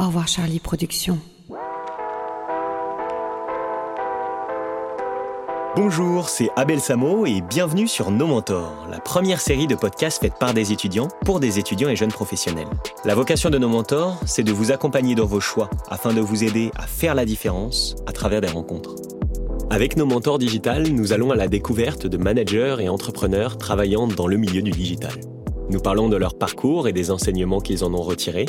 Au revoir Charlie Productions. Bonjour, c'est Abel Samo et bienvenue sur Nos Mentors, la première série de podcasts faite par des étudiants pour des étudiants et jeunes professionnels. La vocation de Nos Mentors, c'est de vous accompagner dans vos choix afin de vous aider à faire la différence à travers des rencontres. Avec Nos Mentors Digital, nous allons à la découverte de managers et entrepreneurs travaillant dans le milieu du digital. Nous parlons de leur parcours et des enseignements qu'ils en ont retirés,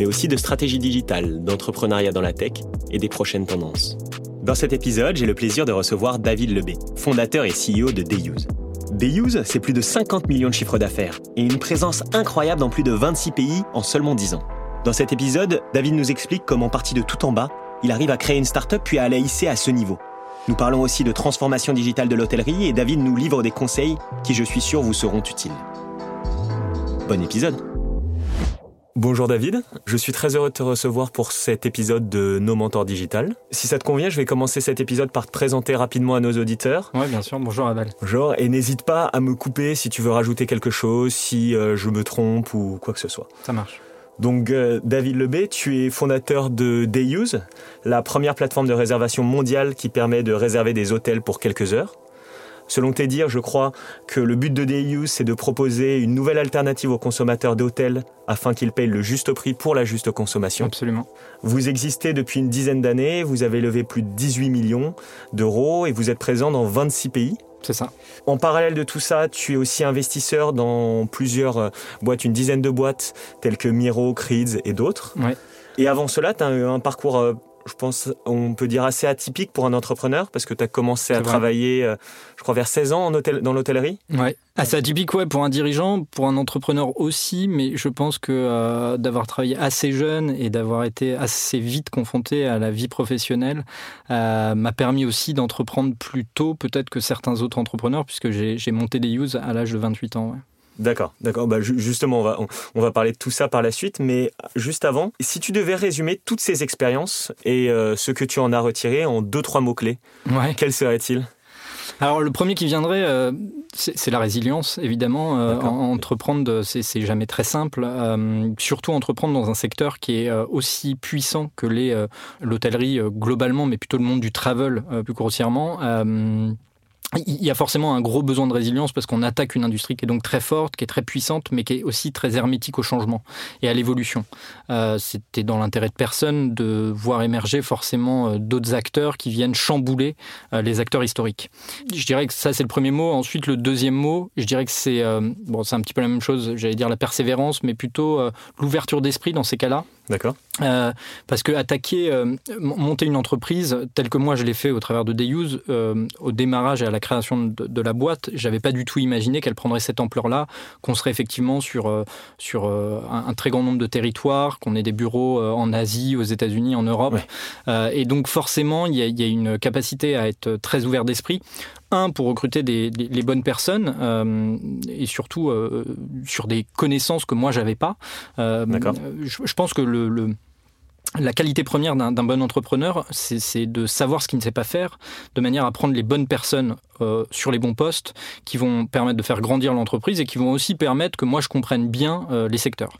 mais aussi de stratégie digitale, d'entrepreneuriat dans la tech et des prochaines tendances. Dans cet épisode, j'ai le plaisir de recevoir David Lebé, fondateur et CEO de Dayuse. Dayuse, c'est plus de 50 millions de chiffres d'affaires et une présence incroyable dans plus de 26 pays en seulement 10 ans. Dans cet épisode, David nous explique comment, parti de tout en bas, il arrive à créer une start-up puis à la hisser à ce niveau. Nous parlons aussi de transformation digitale de l'hôtellerie et David nous livre des conseils qui, je suis sûr, vous seront utiles. Bon épisode Bonjour David, je suis très heureux de te recevoir pour cet épisode de Nos Mentors Digital. Si ça te convient, je vais commencer cet épisode par te présenter rapidement à nos auditeurs. Oui, bien sûr. Bonjour Abel. Bonjour, et n'hésite pas à me couper si tu veux rajouter quelque chose, si euh, je me trompe ou quoi que ce soit. Ça marche. Donc euh, David Lebé, tu es fondateur de Dayuse, la première plateforme de réservation mondiale qui permet de réserver des hôtels pour quelques heures. Selon tes dires, je crois que le but de DayUse, c'est de proposer une nouvelle alternative aux consommateurs d'hôtels afin qu'ils payent le juste prix pour la juste consommation. Absolument. Vous existez depuis une dizaine d'années, vous avez levé plus de 18 millions d'euros et vous êtes présent dans 26 pays. C'est ça. En parallèle de tout ça, tu es aussi investisseur dans plusieurs euh, boîtes, une dizaine de boîtes, telles que Miro, Creeds et d'autres. Ouais. Et avant cela, tu as eu un parcours euh, je pense, on peut dire assez atypique pour un entrepreneur parce que tu as commencé à travailler, euh, je crois, vers 16 ans en hôtel, dans l'hôtellerie. Ouais, assez atypique, ouais, pour un dirigeant, pour un entrepreneur aussi, mais je pense que euh, d'avoir travaillé assez jeune et d'avoir été assez vite confronté à la vie professionnelle euh, m'a permis aussi d'entreprendre plus tôt, peut-être que certains autres entrepreneurs, puisque j'ai monté des use à l'âge de 28 ans. Ouais. D'accord, d'accord. Bah, justement, on va, on, va parler de tout ça par la suite, mais juste avant, si tu devais résumer toutes ces expériences et euh, ce que tu en as retiré en deux, trois mots-clés, ouais. quels seraient-ils? Alors le premier qui viendrait, euh, c'est la résilience, évidemment. Euh, entreprendre, c'est jamais très simple. surtout entreprendre dans un secteur qui est aussi puissant que l'hôtellerie globalement, mais plutôt le monde du travel plus grossièrement il y a forcément un gros besoin de résilience parce qu'on attaque une industrie qui est donc très forte, qui est très puissante, mais qui est aussi très hermétique au changement et à l'évolution. Euh, C'était dans l'intérêt de personne de voir émerger forcément euh, d'autres acteurs qui viennent chambouler euh, les acteurs historiques. Je dirais que ça c'est le premier mot. Ensuite le deuxième mot, je dirais que c'est bon, c'est un petit peu la même chose. J'allais dire la persévérance, mais plutôt l'ouverture d'esprit dans ces cas-là. D'accord. Euh, parce que attaquer, euh, monter une entreprise telle que moi je l'ai fait au travers de Dayuse, euh, au démarrage et à la création de, la boîte, j'avais pas du tout imaginé qu'elle prendrait cette ampleur-là, qu'on serait effectivement sur, sur un, très grand nombre de territoires, qu'on ait des bureaux en Asie, aux États-Unis, en Europe. et donc forcément, il y, y, a une capacité à être très ouvert d'esprit un, pour recruter des, les bonnes personnes euh, et surtout euh, sur des connaissances que moi j'avais pas. Euh, je, je, pense que le, le la qualité première d'un bon entrepreneur, c'est de savoir ce qu'il ne sait pas faire, de manière à prendre les bonnes personnes euh, sur les bons postes, qui vont permettre de faire grandir l'entreprise et qui vont aussi permettre que moi je comprenne bien euh, les secteurs.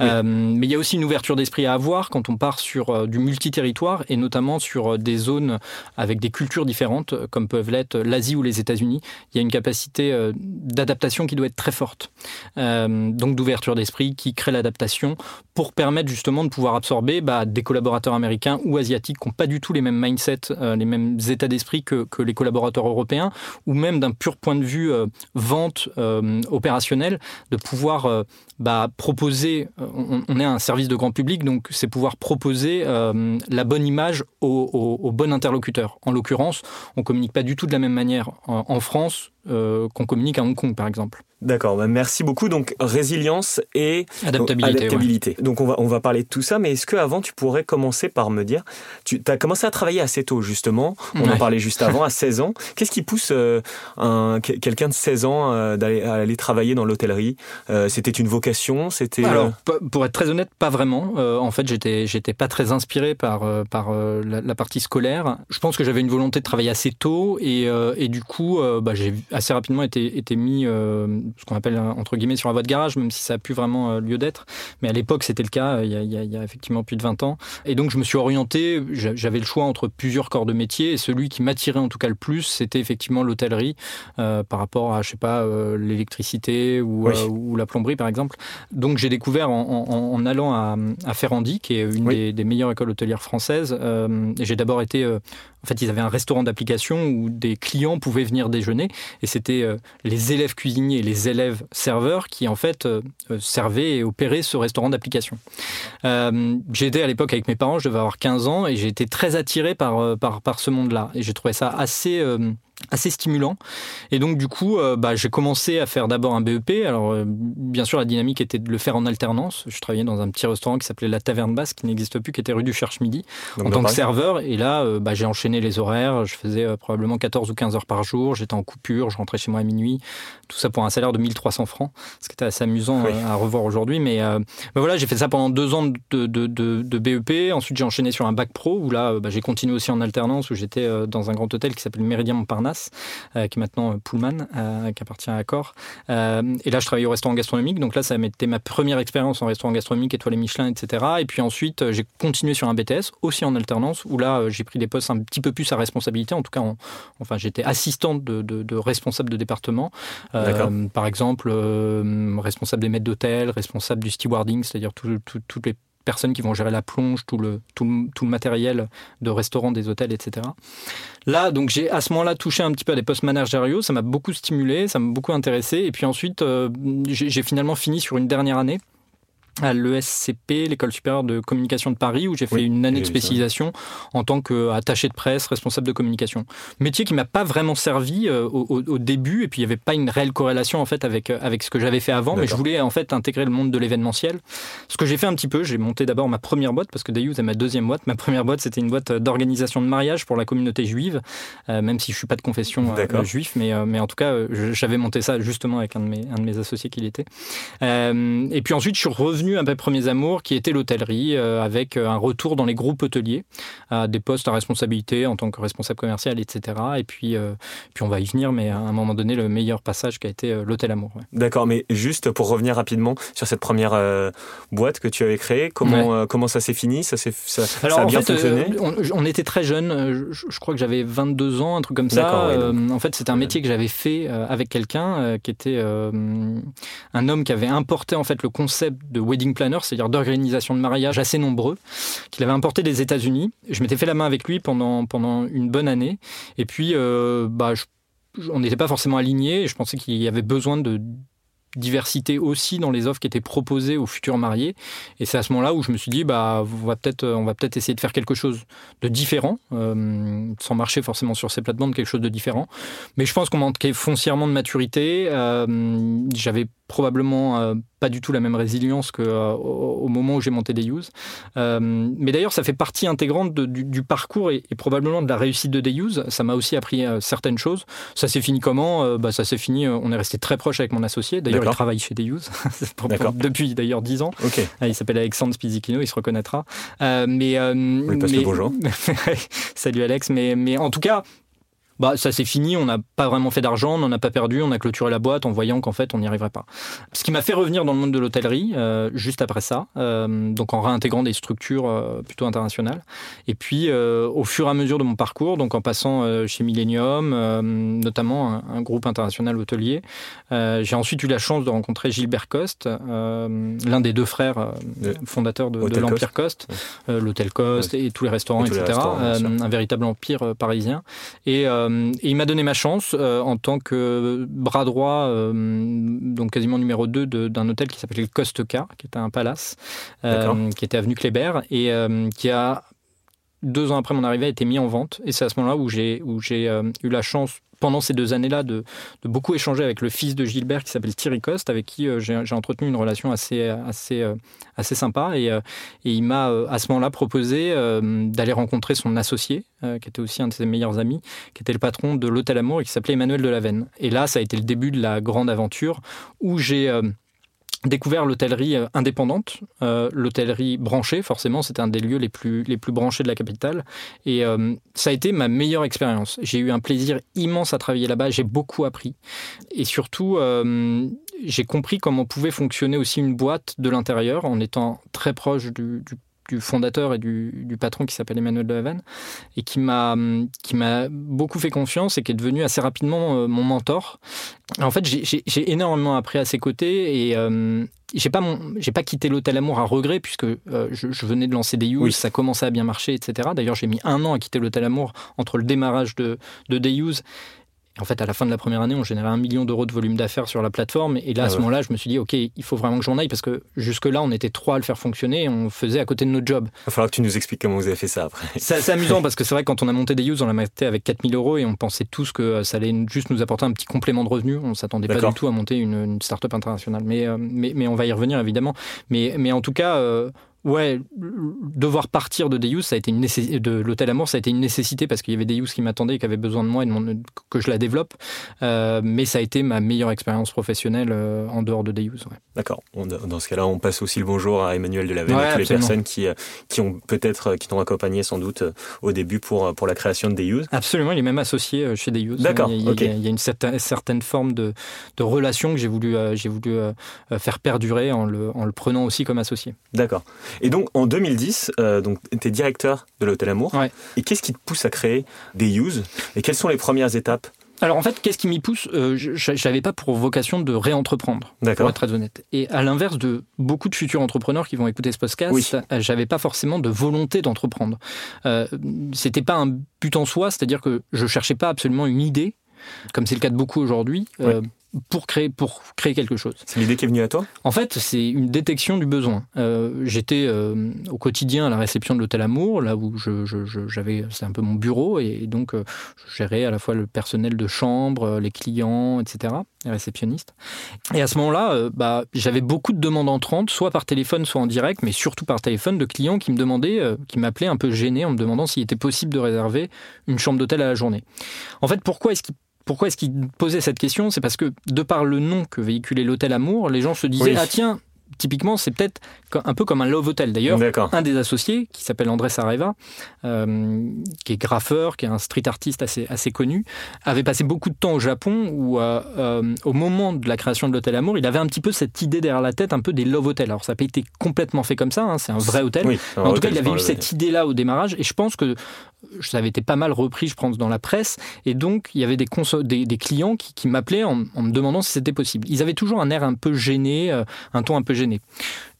Euh, mais il y a aussi une ouverture d'esprit à avoir quand on part sur du multi-territoire et notamment sur des zones avec des cultures différentes, comme peuvent l'être l'Asie ou les États-Unis. Il y a une capacité d'adaptation qui doit être très forte. donc d'ouverture d'esprit qui crée l'adaptation pour permettre justement de pouvoir absorber bah, des collaborateurs américains ou asiatiques qui n'ont pas du tout les mêmes mindsets, euh, les mêmes états d'esprit que, les collaborateurs européens, ou même d'un pur point de vue euh, vente euh, opérationnelle, de pouvoir bah, proposer, on, est un service de grand public, donc c'est pouvoir proposer la bonne image au, bon interlocuteur. En l'occurrence, on communique pas du tout de la même manière en France qu'on communique à Hong Kong, par exemple. D'accord, bah, merci beaucoup. Donc résilience et adaptabilité. adaptabilité. Donc on va, on va parler de tout ça, mais est-ce que avant tu pourrais commencer par me dire, tu as commencé à travailler assez tôt justement, on ouais. en parlait juste avant, à 16 ans. Qu'est-ce qui pousse euh, un, quelqu'un de 16 ans euh, d'aller aller travailler dans l'hôtellerie? Euh, C'était une vocation? C'était Alors, pour être très honnête, pas vraiment. en fait, j'étais j'étais pas très inspiré par par la, la, partie scolaire. Je pense que j'avais une volonté de travailler assez tôt et, et du coup, bah, j'ai assez rapidement été, été mis, ce qu'on appelle entre guillemets, sur la voie de garage, même si ça a plus vraiment lieu d'être. Mais à l'époque, c'était le cas, il y, a, il y, a, effectivement plus de 20 ans. Et donc, je me suis orienté, j'avais le choix entre plusieurs corps de métier, et celui qui m'attirait en tout cas le plus, c'était effectivement l'hôtellerie, par rapport à, je sais pas, l'électricité ou, ou, la plomberie, par exemple. Donc, j'ai découvert en, en, allant à, à Ferrandi, qui est une des, des, meilleures écoles hôtelières françaises, j'ai d'abord été en fait, ils avaient un restaurant d'application où des clients pouvaient venir déjeuner et c'était euh, les élèves cuisiniers les élèves serveurs qui, en fait, euh, euh, servaient et opéraient ce restaurant d'application. j'ai été à l'époque avec mes parents, je devais avoir 15 ans et j'ai été très attiré par, par, par ce monde-là et j'ai trouvé ça assez assez stimulant. Et donc du coup, euh, bah, j'ai commencé à faire d'abord un BEP. Alors euh, bien sûr, la dynamique était de le faire en alternance. Je travaillais dans un petit restaurant qui s'appelait La Taverne Basse, qui n'existe plus, qui était rue du Cherche-Midi, en tant que serveur. Et là, euh, bah, j'ai enchaîné les horaires. Je faisais probablement 14 ou 15 heures par jour. J'étais en coupure, je rentrais chez moi à minuit. Tout ça pour un salaire de 1300 francs, ce qui était assez amusant à revoir aujourd'hui. Mais bah, voilà, j'ai fait ça pendant deux ans de, de, de, BEP. Ensuite, j'ai enchaîné sur un bac pro, où là, bah, j'ai continué aussi en alternance, où j'étais dans un grand hôtel qui s'appelle Méridien Montparnasse euh, qui est maintenant euh, Pullman, euh, qui appartient à Accor. et là, je travaillais au restaurant gastronomique. Donc là, ça a été ma première expérience en restaurant gastronomique, étoilé Michelin, etc. Et puis ensuite, j'ai continué sur un BTS, aussi en alternance, où là, j'ai pris des postes un petit peu plus à responsabilité. En tout cas, enfin, j'étais assistante de, responsable de département. par exemple, responsable des maîtres d'hôtel, responsable du stewarding, c'est-à-dire toutes les personnes qui vont gérer la plonge, tout le, tout le, matériel de restaurant, des hôtels, etc. Là, donc j'ai à ce moment-là touché un petit peu à des postes managériaux, ça m'a beaucoup stimulé, ça m'a beaucoup intéressé, et puis ensuite euh, j'ai finalement fini sur une dernière année à l'ESCP, l'école supérieure de communication de Paris, où j'ai fait une année de spécialisation en tant qu'attaché de presse, responsable de communication. Métier qui m'a pas vraiment servi euh, au, début, et puis il n'y avait pas une réelle corrélation en fait avec, euh, avec ce que j'avais fait avant, mais je voulais en fait intégrer le monde de l'événementiel. Ce que j'ai fait un petit peu, j'ai monté d'abord ma première boîte, parce que Dayou c'est ma deuxième boîte. Ma première boîte, c'était une boîte d'organisation de mariage pour la communauté juive, euh, même si je suis pas de confession juif, mais, mais en tout cas, j'avais monté ça justement avec un de mes, un de mes associés qui l'était. et puis ensuite, je suis revenu un peu premiers amours qui était l'hôtellerie, euh, avec euh, un retour dans les groupes hôteliers, à des postes à responsabilité en tant que responsable commercial, etc. Et puis, euh, puis on va y venir, mais à un moment donné, le meilleur passage qui a été l'hôtel Amour. D'accord, mais juste pour revenir rapidement sur cette première boîte que tu avais créée, comment, comment ça s'est fini? Ça, ça, Alors, a bien fait, fonctionné? on, était très jeunes, je, crois que j'avais 22 ans, un truc comme ça. en fait, c'était un métier que j'avais fait avec quelqu'un qui était un homme qui avait importé en fait le concept de wedding planner, c'est-à-dire d'organisation de mariage assez nombreux, qu'il avait importé des États-Unis. Je m'étais fait la main avec lui pendant, pendant une bonne année. Et puis, euh, bah, on n'était pas forcément alignés. Je pensais qu'il y avait besoin de diversité aussi dans les offres qui étaient proposées aux futurs mariés. Et c'est à ce moment-là où je me suis dit, bah, on va peut-être on va peut-être essayer de faire quelque chose de différent, euh, sans marcher forcément sur ces plates-bandes, quelque chose de différent. Mais je pense qu'on manquait foncièrement de maturité. Euh, j'avais probablement euh, pas du tout la même résilience qu'au euh, au moment où j'ai monté des use. Euh, mais d'ailleurs, ça fait partie intégrante du, parcours et, probablement de la réussite de des use. Ça m'a aussi appris certaines choses. Ça s'est fini comment? Bah, Ça s'est fini, on est resté très proche avec mon associé. D'ailleurs, il travaille chez des use depuis d'ailleurs 10 ans. il s'appelle Alexandre Spizikino, il se reconnaîtra. mais, oui, parce mais... bonjour. Salut Alex. Mais, mais en tout cas, bah, ça c'est fini, on n'a pas vraiment fait d'argent, on n'en a pas perdu, on a clôturé la boîte en voyant qu'en fait on n'y arriverait pas. Ce qui m'a fait revenir dans le monde de l'hôtellerie euh, juste après ça, euh, donc en réintégrant des structures euh, plutôt internationales. Et puis au fur et à mesure de mon parcours, donc en passant chez Millennium, notamment un, groupe international hôtelier, j'ai ensuite eu la chance de rencontrer Gilbert Coste, l'un des deux frères fondateurs de, l'Empire Coste, l'hôtel Coste et tous les restaurants, etc. un véritable empire parisien. Et euh, et il m'a donné ma chance euh, en tant que bras droit, euh, donc quasiment numéro 2 d'un hôtel qui s'appelait le Costeka, qui était un palace, qui était avenue Kléber, et qui a deux ans après mon arrivée, a été mis en vente. Et c'est à ce moment-là où j'ai eu la chance pendant ces deux années-là de, beaucoup échanger avec le fils de Gilbert qui s'appelle Thierry Coste, avec qui euh, j'ai entretenu une relation assez, assez, euh, assez sympa. Et, euh, il m'a à ce moment-là proposé d'aller rencontrer son associé, qui était aussi un de ses meilleurs amis, qui était le patron de l'Hôtel Amour et qui s'appelait Emmanuel Delavenne. Et là, ça a été le début de la grande aventure où j'ai découvert l'hôtellerie euh, indépendante, euh, l'hôtellerie branchée, forcément, c'était un des lieux les plus, les plus branchés de la capitale. Et euh, ça a été ma meilleure expérience. J'ai eu un plaisir immense à travailler là-bas, j'ai beaucoup appris. Et surtout, j'ai compris comment pouvait fonctionner aussi une boîte de l'intérieur en étant très proche du du fondateur et du, patron qui s'appelle Emmanuel de Haven et qui m'a qui m'a beaucoup fait confiance et qui est devenu assez rapidement euh, mon mentor. En fait, j'ai énormément appris à ses côtés et euh, j'ai pas j'ai pas quitté l'hôtel Amour à regret puisque euh, je, venais de lancer des Use, ça commençait à bien marcher, etc. D'ailleurs, j'ai mis un an à quitter l'hôtel Amour entre le démarrage de, de Use en fait, à la fin de la première année, on générait un million d'euros de volume d'affaires sur la plateforme. Et là, à ah ce moment-là, je me suis dit, OK, il faut vraiment que j'en aille parce que jusque-là, on était trois à le faire fonctionner et on faisait à côté de notre job. Il va falloir que tu nous expliques comment vous avez fait ça après. C'est amusant parce que c'est vrai, quand on a monté des use, on l'a monté avec 4000 euros et on pensait tous que ça allait juste nous apporter un petit complément de revenus. On s'attendait pas du tout à monter une, une start-up internationale. Mais, euh, mais, mais, on va y revenir évidemment. Mais, mais en tout cas, euh, Ouais, devoir partir de Deus, ça a été une de l'hôtel Amour, ça a été une nécessité parce qu'il y avait Deus qui m'attendait et qui avait besoin de moi et de que je la développe. Euh, mais ça a été ma meilleure expérience professionnelle euh, en dehors de Deus. D'accord. Dans ce cas-là, on passe aussi le bonjour à Emmanuel de la ouais, et toutes les personnes qui, euh, qui ont peut-être qui t'ont accompagné sans doute au début pour, pour la création de Deus. Absolument, il est même associé chez Deus. D'accord. Il, il, y a une certaine, certaine forme de, de relation que j'ai voulu, j'ai voulu faire perdurer en le, en le prenant aussi comme associé. D'accord. Et donc en 2010, euh, donc tu es directeur de l'Hôtel Amour. Et qu'est-ce qui te pousse à créer des Use Et quelles sont les premières étapes? Alors en fait, qu'est-ce qui m'y pousse? Euh, Je n'avais pas pour vocation de réentreprendre, pour être très honnête. Et à l'inverse de beaucoup de futurs entrepreneurs qui vont écouter ce podcast, oui. Euh, j'avais pas forcément de volonté d'entreprendre. Euh, C'était pas un but en soi, c'est-à-dire que je cherchais pas absolument une idée, comme c'est le cas de beaucoup aujourd'hui. Euh, pour créer, pour créer quelque chose. C'est l'idée qui est venue à toi? En fait, c'est une détection du besoin. Euh, J'étais euh, au quotidien à la réception de l'hôtel Amour, là où je, j'avais, c'est un peu mon bureau, et donc euh, je gérais à la fois le personnel de chambre, euh, les clients, etc., les réceptionnistes. Et à ce moment-là, bah, j'avais beaucoup de demandes entrantes, soit par téléphone, soit en direct, mais surtout par téléphone, de clients qui me demandaient, qui m'appelaient un peu gênés en me demandant s'il était possible de réserver une chambre d'hôtel à la journée. En fait, pourquoi est-ce qu'ils pourquoi est-ce qu'il posait cette question? C'est parce que, de par le nom que véhiculait l'hôtel Amour, les gens se disaient Ah, tiens, typiquement, c'est peut-être un peu comme un love hotel. D'ailleurs, un des associés, qui s'appelle André Sareva, euh, qui est graffeur, qui est un street artiste assez, assez connu, avait passé beaucoup de temps au Japon où, euh, euh, au moment de la création de l'hôtel Amour, il avait un petit peu cette idée derrière la tête, un peu des love hotels. Alors, ça n'a pas été complètement fait comme ça, hein, c'est un vrai hôtel. en tout cas, il avait eu cette idée-là au démarrage, et je pense que ça avait été pas mal repris, je pense, dans la presse. Et donc, il y avait des, des, des clients qui, qui m'appelaient en, en, me demandant si c'était possible. Ils avaient toujours un air un peu gêné, un ton un peu gêné.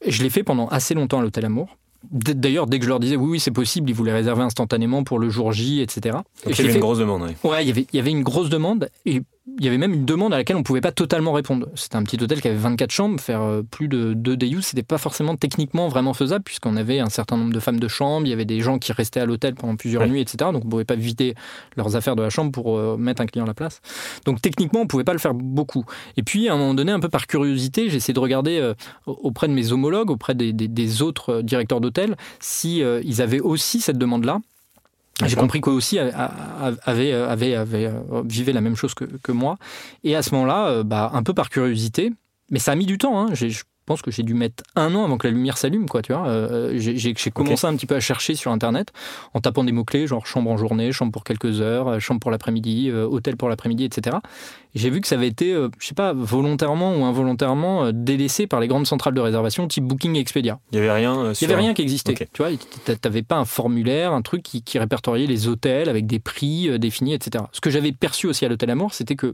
Je l'ai fait pendant assez longtemps à l'Hôtel Amour. D'ailleurs, dès que je leur disais oui, oui, c'est possible, ils voulaient réserver instantanément pour le jour J, etc. il y avait une grosse demande, oui. Ouais, il y avait, il y avait une grosse demande. Et il y avait même une demande à laquelle on ne pouvait pas totalement répondre. C'était un petit hôtel qui avait 24 chambres, faire euh, plus de 2 DU, c'était pas forcément techniquement vraiment faisable, puisqu'on avait un certain nombre de femmes de chambre, il y avait des gens qui restaient à l'hôtel pendant plusieurs nuits, etc. Donc on ne pouvait pas vider leurs affaires de la chambre pour euh, mettre un client à la place. Donc techniquement, on ne pouvait pas le faire beaucoup. Et puis, à un moment donné, un peu par curiosité, j'ai essayé de regarder euh, auprès de mes homologues, auprait des, des autres directeurs d'hôtel, si ils avaient aussi cette demande-là. J'ai compris qu'eux aussi avaient, avaient, avaient, avaient, euh, vivaient la même chose que, que moi. Et à ce moment-là, euh, bah, un peu par curiosité, mais ça a mis du temps. Hein. Je pense que j'ai dû mettre un an avant que la lumière s'allume, quoi, tu vois. Euh, j'ai commencé un petit peu à chercher sur Internet en tapant des mots-clés, genre chambre en journée, chambre pour quelques heures, chambre pour l'après-midi, hôtel pour l'après-midi, etc. J'ai vu que ça avait été, je sais pas, volontairement ou involontairement délaissé par les grandes centrales de réservation type Booking et Expedia. Il y avait rien. Il y avait rien qui existait. Tu vois, t'avais pas un formulaire, un truc qui, qui répertoriait les hôtels avec des prix définis, etc. Ce que j'avais perçu aussi à l'hôtel Amour, c'était que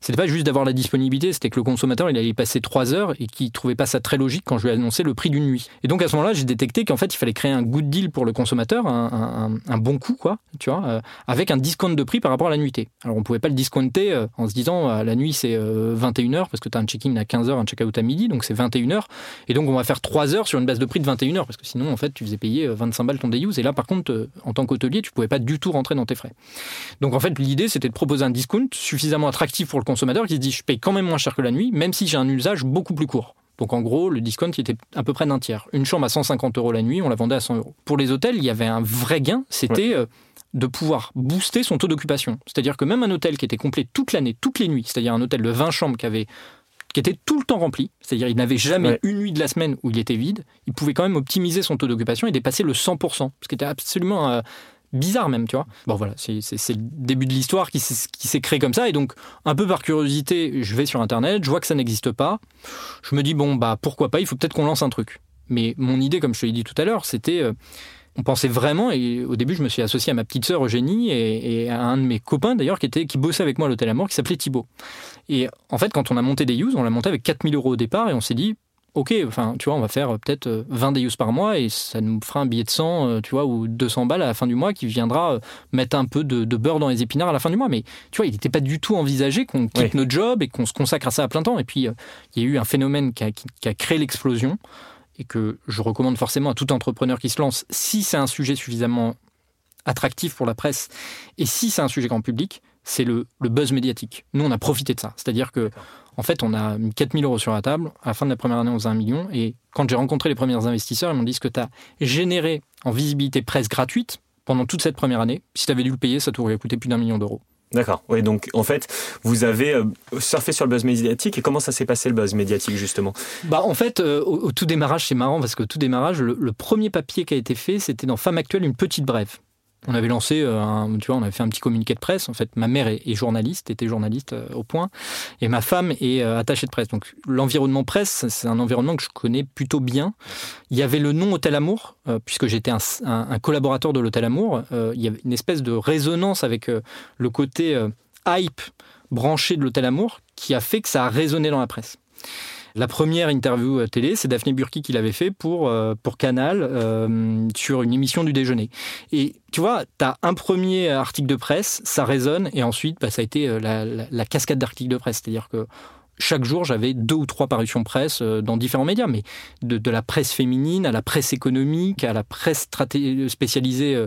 c'était pas juste d'avoir la disponibilité, c'était que le consommateur, il allait passer trois heures et qu'il trouvait pas ça très logique quand je lui ai annoncé le prix d'une nuit. Et donc à ce moment-là, j'ai détecté qu'en fait, il fallait créer un good deal pour le consommateur, un, bon coup, quoi, tu vois, euh, avec un discount de prix par rapport à la nuitée. Alors on pouvait pas le discounter euh, en se disant euh, la nuit c'est 21h parce que tu as un check-in à 15h, un check-out à midi, donc c'est 21h. Et donc on va faire 3 heures sur une base de prix de 21h parce que sinon en fait tu faisais payer 25 balles ton day use et là par contre en tant qu'hôtelier tu pouvais pas du tout rentrer dans tes frais. Donc en fait l'idée c'était de proposer un discount suffisamment attractif pour le consommateur qui se dit je paye quand même moins cher que la nuit, même si j'ai un usage beaucoup plus court. Donc en gros, le discount était à peu près d'un tiers. Une chambre à 150 euros la nuit, on la vendait à 100 euros. Pour les hôtels, il y avait un vrai gain, c'était euh, de pouvoir booster son taux d'occupation. C'est-à-dire que même un hôtel qui était complet toute l'année, toutes les nuits, c'est-à-dire un hôtel de 20 chambres qui avait qui était tout le temps rempli, c'est-à-dire il n'avait jamais une nuit de la semaine où il était vide, il pouvait quand même optimiser son taux d'occupation et dépasser le 100%, ce qui était absolument euh, bizarre même, tu vois. Bon voilà, c'est le début de l'histoire qui s'est créé comme ça, et donc un peu par curiosité, je vais sur Internet, je vois que ça n'existe pas, je me dis, bon, bah pourquoi pas, il faut peut-être qu'on lance un truc. Mais mon idée, comme je te l'ai dit tout à l'heure, c'était... Euh, on pensait vraiment, et au début je me suis associé à ma petite sœur Eugénie et, à un de mes copains d'ailleurs qui, était, qui bossait avec moi à l'hôtel Amour qui s'appelait Thibaut. Et en fait quand on a monté des use, on l'a monté avec 4000 euros au départ et on s'est dit ok, enfin, tu vois, on va faire euh, peut-être 20 euh, use par mois et ça nous fera un billet de 100, euh, tu vois, ou 200 balles à la fin du mois qui viendra mettre un peu de, beurre dans les épinards à la fin du mois. Mais tu vois, il n'était pas du tout envisagé qu'on quitte notre job et qu'on se consacre à ça à plein temps. Et puis, il y a eu un phénomène qui a créé l'explosion et que je recommande forcément à tout entrepreneur qui se lance, si c'est un sujet suffisamment attractif pour la presse et si c'est un sujet grand public, c'est le, buzz médiatique. Nous, on a profité de ça. C'est-à-dire que, en fait, on a mis 4000 euros sur la table. À la fin de la première année, on faisait un million. Et quand j'ai rencontré les premiers investisseurs, ils m'ont dit ce que tu as généré en visibilité presse gratuite pendant toute cette première année. Si tu avais dû le payer, ça t'aurait coûté plus d'un million d'euros. D'accord. Oui, donc en fait, vous avez euh, surfé sur le buzz médiatique et comment ça s'est passé le buzz médiatique justement? Bah en fait, euh, au, tout démarrage, c'est marrant parce que au tout démarrage, le, premier papier qui a été fait, c'était dans Femme Actuelle, une petite brève on avait lancé, euh, un, tu vois, on avait fait un petit communiqué de presse. En fait, ma mère est, journaliste, était journaliste euh, au point, et ma femme est euh, attachée de presse. Donc, l'environnement presse, c'est un environnement que je connais plutôt bien. Il y avait le nom Hôtel Amour, puisque j'étais un, collaborateur de l'Hôtel Amour. il y avait une espèce de résonance avec le côté hype branché de l'Hôtel Amour qui a fait que ça a résonné dans la presse. La première interview euh, télé, c'est Daphné Burki qui l'avait fait pour, euh, pour Canal euh, sur une émission du déjeuner. Et tu vois, tu as un premier article de presse, ça résonne, et ensuite, bah, ça a été la, cascade d'articles de presse. C'est-à-dire que chaque jour, j'avais deux ou trois parutions presse dans différents médias, mais de, la presse féminine à la presse économique, à la presse spécialisée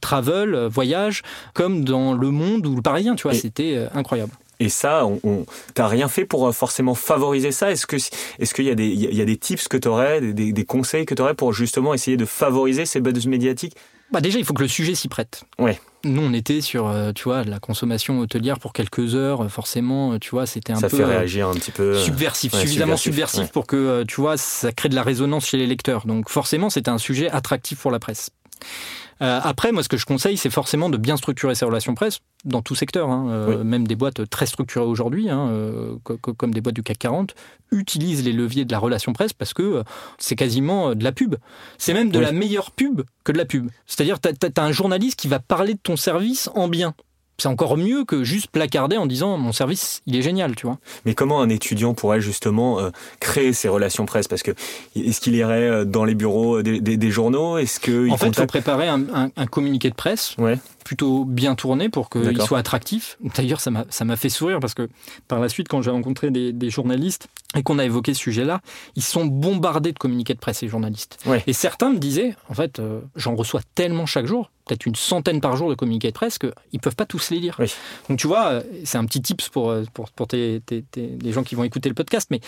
travel, voyage, comme dans Le Monde ou Le Parisien, tu vois, c'était incroyable. Et ça, on, t'as rien fait pour euh, forcément favoriser ça Est-ce que est-ce qu'il y a des il y a des tips que tu aurais, des, des, conseils que tu aurais pour justement essayer de favoriser ces buzz médiatiques? Bah déjà, il faut que le sujet s'y prête. Ouais. Nous, on était sur, euh, tu vois, la consommation hôtelière pour quelques heures. Euh, forcément, tu vois, c'était un peu. Ça fait réagir un petit peu. Subversif, suffisamment subversif, pour que, tu vois, ça crée de la résonance chez les lecteurs. Donc, forcément, c'était un sujet attractif pour la presse. Euh, après, moi, ce que je conseille, c'est forcément de bien structurer ses relations presse dans tout secteur. Hein. Euh, même des boîtes très structurées aujourd'hui, hein, euh, comme des boîtes du CAC 40, utilisent les leviers de la relation presse parce que c'est quasiment de la pub. C'est même de la meilleure pub que de la pub. C'est-à-dire, tu as, un journaliste qui va parler de ton service en bien c'est encore mieux que juste placarder en disant mon service il est génial tu vois. Mais comment un étudiant pourrait justement euh, créer ses relations presse? Parce que est-ce qu'il irait euh, dans les bureaux des, journaux? Est-ce que en fait il faut préparer un, communiqué de presse ouais plutôt bien tourné pour qu'il soit attractif. D'ailleurs, ça m'a fait sourire parce que par la suite, quand j'ai rencontré des, journalistes et qu'on a évoqué ce sujet-là, ils sont bombardés de communiqués de presse, les journalistes. Et certains me disaient, en fait, euh, j'en reçois tellement chaque jour, peut-être une centaine par jour de communiqués de presse, qu'ils ne peuvent pas tous les lire. Donc tu vois, euh, c'est un petit tips pour, euh, pour, pour tes, les gens qui vont écouter le podcast, mais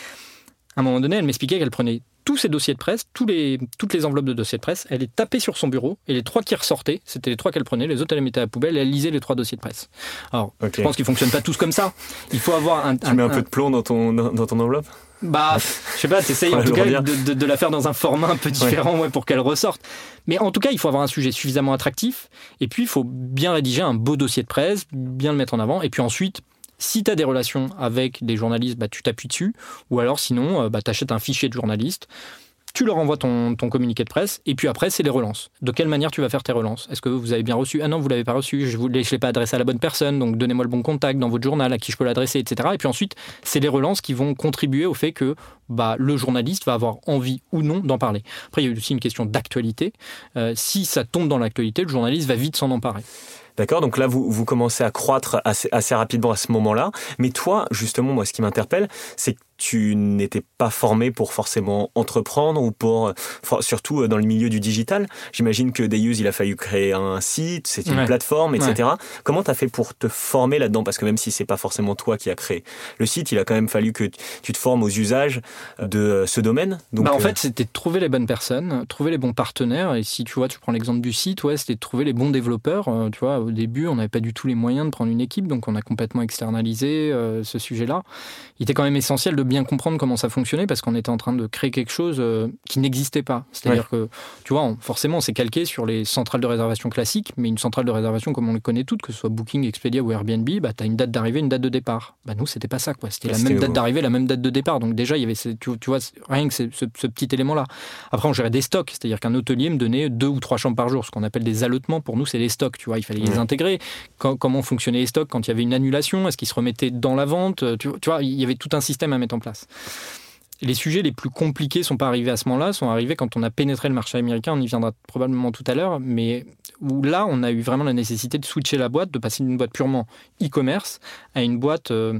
à un moment donné, elle m'expliquait qu'elle prenait tous ses dossiers de presse, tous les, toutes les enveloppes de dossiers de presse, elle les tapait sur son bureau, et les trois qui ressortaient, c'était les trois qu'elle prenait, les autres elle les mettait à la poubelle, et elle lisait les trois dossiers de presse. Alors, je pense qu'ils ne fonctionnent pas tous comme ça. Il faut avoir un... Tu mets un, peu de plomb dans ton, dans ton enveloppe? Bah, je sais pas, t'essayes en tout cas de, de, la faire dans un format un peu différent ouais. pour qu'elle ressorte. Mais en tout cas, il faut avoir un sujet suffisamment attractif, et puis il faut bien rédiger un beau dossier de presse, bien le mettre en avant, et puis ensuite si tu as des relations avec des journalistes, bah, tu t'appuies dessus. Ou alors sinon, euh, bah, tu achètes un fichier de journaliste tu leur envoies ton, communiqué de presse, et puis après, c'est les relances. De quelle manière tu vas faire tes relances? Est-ce que vous avez bien reçu? Ah non, vous l'avez pas reçu, je ne l'ai pas adressé à la bonne personne, donc donnez-moi le bon contact dans votre journal à qui je peux l'adresser, etc. Et puis ensuite, c'est les relances qui vont contribuer au fait que bah, le journaliste va avoir envie ou non d'en parler. Après, il y a aussi une question d'actualité. Euh, si ça tombe dans l'actualité, le journaliste va vite s'en emparer. D'accord? Donc là, vous, vous commencez à croître assez, rapidement à ce moment-là. Mais toi, justement, moi, ce qui m'interpelle, c'est tu n'étais pas formé pour forcément entreprendre ou pour, surtout euh, dans le milieu du digital. J'imagine que Deus, il a fallu créer un site, c'est une plateforme, etc. Comment tu as fait pour te former là-dedans? Parce que même si c'est pas forcément toi qui as créé le site, il a quand même fallu que tu te formes aux usages de ce domaine. Donc, bah en euh, fait, c'était de trouver les bonnes personnes, trouver les bons partenaires. Et si tu vois, tu prends l'exemple du site, ouais, c'était de trouver les bons développeurs. Euh, tu vois, au début, on n'avait pas du tout les moyens de prendre une équipe, donc on a complètement externalisé ce sujet-là. Il était quand même essentiel de bien comprendre comment ça fonctionnait parce qu'on était en train de créer quelque chose euh, qui n'existait pas. C'est-à-dire que, tu vois, forcément, on s'est calqué sur les centrales de réservation classiques, mais une centrale de réservation comme on les connaît toutes, que ce soit Booking, Expedia ou Airbnb, bah, tu as une date d'arrivée, une date de départ. Bah, nous, c'était pas ça. quoi. C'était la même date d'arrivée, la même date de départ. Donc déjà, il y avait, tu, tu vois, rien que ce, ce, petit élément-là. Après, on gérait des stocks, c'est-à-dire qu'un hôtelier me donnait deux ou trois chambres par jour, ce qu'on appelle des allotements. Pour nous, c'est les stocks, tu vois, il fallait les intégrer. comment fonctionnaient les stocks quand il y avait une annulation? Est-ce qu'ils se remettaient dans la vente? Tu, tu vois, il y avait tout un système à mettre en place. Les sujets les plus compliqués sont pas arrivés à ce moment-là, sont arrivés quand on a pénétré le marché américain. On y viendra probablement tout à l'heure, mais où là, on a eu vraiment la nécessité de switcher la boîte, de passer d'une boîte purement e-commerce à une boîte euh,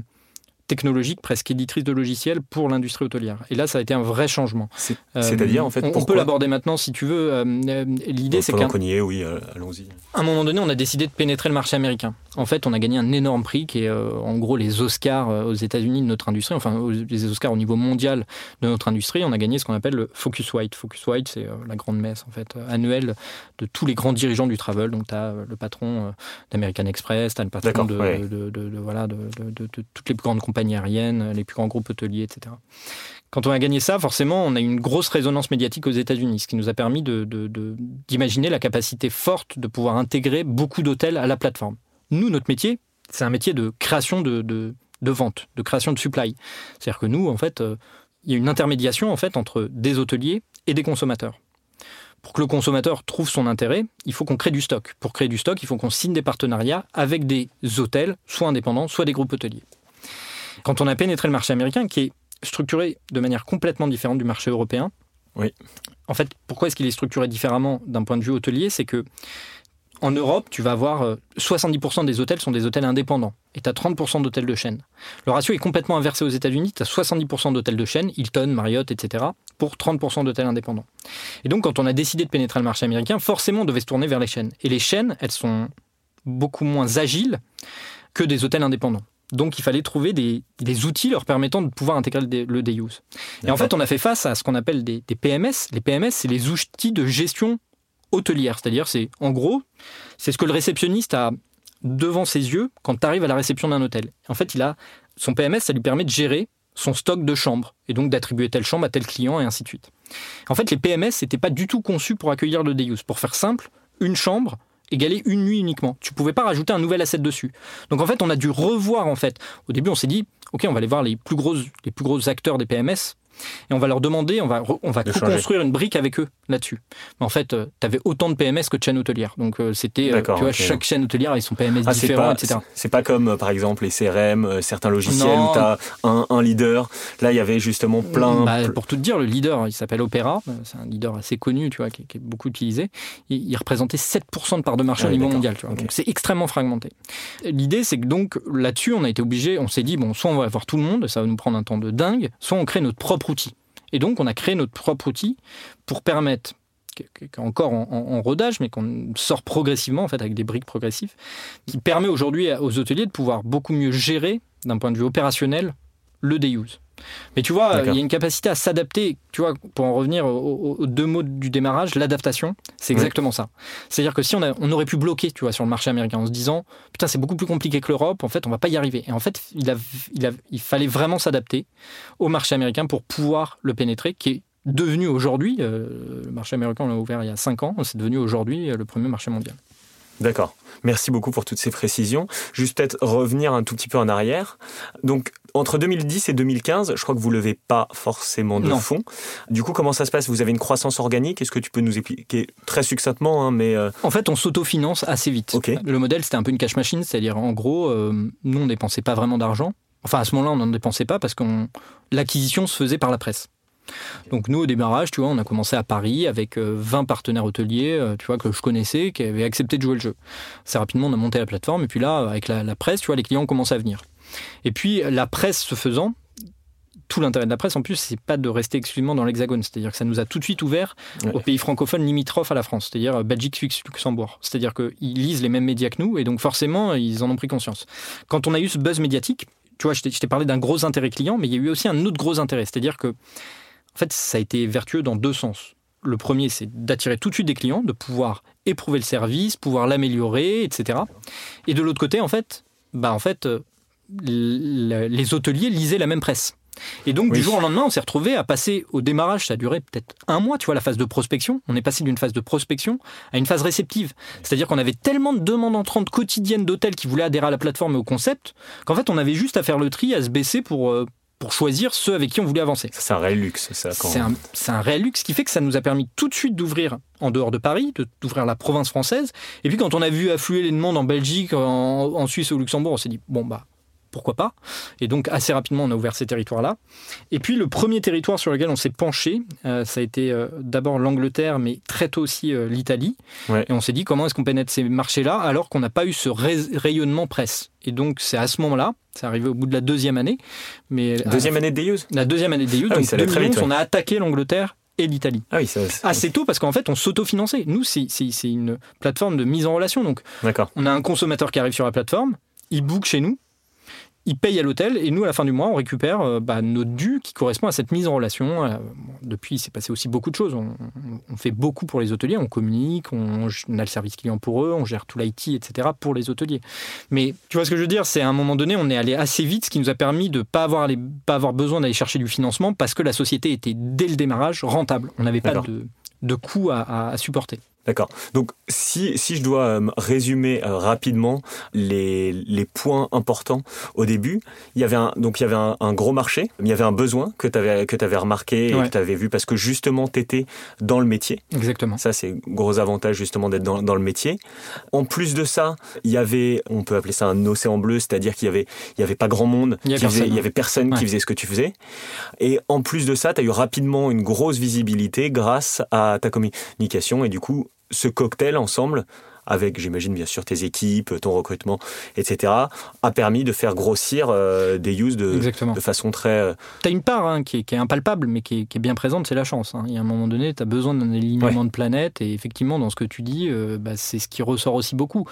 technologique, presque éditrice de logiciels pour l'industrie hôtelière. Et là, ça a été un vrai changement. C'est-à-dire, en fait, on, peut l'aborder maintenant si tu veux. Euh, euh, l'idée, c'est qu'à oui, allons-y. À un moment donné, on a décidé de pénétrer le marché américain. En fait, on a gagné un énorme prix qui est, en gros, les Oscars aux États-Unis de notre industrie, enfin, les Oscars au niveau mondial de notre industrie. On a gagné ce qu'on appelle le Focus White. Focus White, c'est la grande messe, en fait, annuelle de tous les grands dirigeants du travel. Donc, tu as le patron d'American Express, tu as le patron de, de, voilà, de, toutes les plus grandes compagnies aériennes, les plus grands groupes hôteliers, etc. Quand on a gagné ça, forcément, on a eu une grosse résonance médiatique aux États-Unis, ce qui nous a permis d'imaginer la capacité forte de pouvoir intégrer beaucoup d'hôtels à la plateforme. Nous, notre métier, c'est un métier de création de, de, vente, de création de supply. C'est-à-dire que nous, en fait, euh, il y a une intermédiation en fait entre des hôteliers et des consommateurs. Pour que le consommateur trouve son intérêt, il faut qu'on crée du stock. Pour créer du stock, il faut qu'on signe des partenariats avec des hôtels, soit indépendants, soit des groupes hôteliers. Quand on a pénétré le marché américain, qui est structuré de manière complètement différente du marché européen, oui. en fait, pourquoi est-ce qu'il est structuré différemment d'un point de vue hôtelier? C'est que en Europe, tu vas avoir 70% euh, des hôtels sont des hôtels indépendants et tu as 30% d'hôtels de chaîne. Le ratio est complètement inversé aux États-Unis. Tu as 70% d'hôtels de chaîne, Hilton, Marriott, etc., pour 30% d'hôtels indépendants. Et donc, quand on a décidé de pénétrer le marché américain, forcément, on devait se tourner vers les chaînes. Et les chaînes, elles sont beaucoup moins agiles que des hôtels indépendants. Donc il fallait trouver des, outils leur permettant de pouvoir intégrer le, day use. Et en fait, on a fait face à ce qu'on appelle des, PMS. Les PMS, c'est les outils de gestion hôtelière. C'est-à-dire, c'est en gros, c'est ce que le réceptionniste a devant ses yeux quand tu arrives à la réception d'un hôtel. En fait, il a son PMS, ça lui permet de gérer son stock de chambres et donc d'attribuer telle chambre à tel client et ainsi de suite. En fait, les PMS n'étaient pas du tout conçus pour accueillir le day use. Pour faire simple, une chambre, égaler une nuit uniquement. Tu pouvais pas rajouter un nouvel asset dessus. Donc en fait, on a dû revoir en fait. Au début, on s'est dit, ok, on va aller voir les plus gros, les plus gros acteurs des PMS et on va leur demander, on va, on va co-construire une brique avec eux là-dessus. Mais en fait, euh, tu avais autant de PMS que de chaînes hôtelières. Donc euh, c'était, euh, tu vois, chaque chaîne hôtelière a son PMS ah, différent, etc. C'est pas comme, par exemple, les CRM, certains logiciels où tu as un, un, leader. Là, il y avait justement plein. Bah, pour tout te dire, le leader, il s'appelle Opera. C'est un leader assez connu, tu vois, qui, est beaucoup utilisé. Il, représentait 7% de part de marché au niveau mondial. Tu vois. Donc c'est extrêmement fragmenté. L'idée, c'est que donc là-dessus, on a été obligé, on s'est dit, bon, soit on va avoir tout le monde, ça va nous prendre un temps de dingue, soit on crée notre propre outil. Et donc, on a créé notre propre outil pour permettre, encore en, rodage, mais qu'on sort progressivement, en fait, avec des briques progressives, qui permet aujourd'hui aux hôteliers de pouvoir beaucoup mieux gérer, d'un point de vue opérationnel, le day use. Mais tu vois, il y a une capacité à s'adapter. Tu vois, pour en revenir aux, deux mots du démarrage, l'adaptation, c'est exactement ça. C'est-à-dire que si on, on, aurait pu bloquer, tu vois, sur le marché américain en se disant, putain, c'est beaucoup plus compliqué que l'Europe, en fait, on va pas y arriver. Et en fait, il, a, il, a, il fallait vraiment s'adapter au marché américain pour pouvoir le pénétrer, qui est devenu aujourd'hui, euh, le marché américain, on l'a ouvert il y a 5 ans, c'est devenu aujourd'hui le premier marché mondial. D'accord. Merci beaucoup pour toutes ces précisions. Juste peut-être revenir un tout petit peu en arrière. Donc, entre 2010 et 2015, je crois que vous levez pas forcément de fonds. Du coup, comment ça se passe? Vous avez une croissance organique? Est-ce que tu peux nous expliquer très succinctement hein, mais euh, En fait, on s'autofinance assez vite. Le modèle, c'était un peu une cash machine, c'est-à-dire en gros, euh, nous, on dépensait pas vraiment d'argent. Enfin, à ce moment-là, on n'en dépensait pas parce que l'acquisition se faisait par la presse. Donc nous, au démarrage, tu vois, on a commencé à Paris avec 20 euh, partenaires hôteliers, euh, tu vois, que je connaissais, qui avaient accepté de jouer le jeu. Assez rapidement, on a monté la plateforme, et puis là, avec la, presse, tu vois, les clients ont commencé à venir. Et puis, la presse se faisant, tout l'intérêt de la presse, en plus, c'est pas de rester exclusivement dans l'Hexagone. C'est-à-dire que ça nous a tout de suite ouvert aux pays francophones limitrophes à la France, c'est-à-dire euh, Belgique, Suisse, Luxembourg. C'est-à-dire qu'ils lisent les mêmes médias que nous, et donc forcément, ils en ont pris conscience. Quand on a eu ce buzz médiatique, tu vois, je t'ai parlé d'un gros intérêt client, mais il y a eu aussi un autre gros intérêt. C'est-à-dire que en fait, ça a été vertueux dans deux sens. Le premier, c'est d'attirer tout de suite des clients, de pouvoir éprouver le service, pouvoir l'améliorer, etc. Et de l'autre côté, en fait, bah en fait, euh, les hôteliers lisaient la même presse. Et donc, du jour au lendemain, on s'est retrouvé à passer au démarrage, ça a duré peut-être un mois, tu vois, la phase de prospection. On est passé d'une phase de prospection à une phase réceptive. C'est-à-dire qu'on avait tellement de demandes entrantes quotidiennes d'hôtels qui voulaient adhérer à la plateforme et au concept qu'en fait, on avait juste à faire le tri, à se baisser pour. Pour choisir ceux avec qui on voulait avancer. C'est un réel luxe, ça. C'est un, un, réel luxe qui fait que ça nous a permis tout de suite d'ouvrir en dehors de Paris, d'ouvrir la province française. Et puis quand on a vu affluer les demandes en Belgique, en, en Suisse, au Luxembourg, on s'est dit, bon, bah, pourquoi pas Et donc assez rapidement, on a ouvert ces territoires-là. Et puis le premier territoire sur lequel on s'est penché, euh, ça a été euh, d'abord l'Angleterre, mais très tôt aussi euh, l'Italie. Et on s'est dit comment est-ce qu'on pénètre ces marchés-là alors qu'on n'a pas eu ce rayonnement presse? Et donc c'est à ce moment-là, c'est arrivé au bout de la deuxième année. Mais deuxième année de Deus La deuxième année de Deus, ah donc 2011, on a attaqué l'Angleterre et l'Italie. Ah oui, ça, Assez tôt parce qu'en fait, on s'autofinançait. Nous, c'est une plateforme de mise en relation. Donc, on a un consommateur qui arrive sur la plateforme, il book chez nous, ils payent à l'hôtel et nous, à la fin du mois, on récupère euh, bah, notre dû qui correspond à cette mise en relation. Euh, depuis, il s'est passé aussi beaucoup de choses. On, fait beaucoup pour les hôteliers, on communique, on, a le service client pour eux, on gère tout l'IT, etc. pour les hôteliers. Mais tu vois ce que je veux dire? C'est à un moment donné, on est allé assez vite, ce qui nous a permis de ne pas avoir, pas avoir besoin d'aller chercher du financement parce que la société était dès le démarrage rentable. On n'avait pas de, de coûts à supporter. D'accord. Donc, si, si je dois euh, résumer euh, rapidement les, les points importants au début, il y avait un, donc il y avait un, gros marché, il y avait un besoin que tu avais, que avais remarqué et que tu avais vu parce que justement tu étais dans le métier. Exactement. Ça, c'est gros avantage justement d'être dans, dans, le métier. En plus de ça, il y avait, on peut appeler ça un océan bleu, c'est-à-dire qu'il y avait, il y avait pas grand monde, il y, avait personne, il y avait personne qui faisait ce que tu faisais. Et en plus de ça, tu as eu rapidement une grosse visibilité grâce à ta communication et du coup, ce cocktail ensemble, avec, j'imagine, bien sûr, tes équipes, ton recrutement, etc., a permis de faire grossir euh, des use de, de, façon très... Euh, tu as une part hein, qui, est, impalpable, mais qui est, bien présente, c'est la chance. Hein. Il y a un moment donné, tu as besoin d'un alignement de planète, et effectivement, dans ce que tu dis, euh, bah, c'est ce qui ressort aussi beaucoup.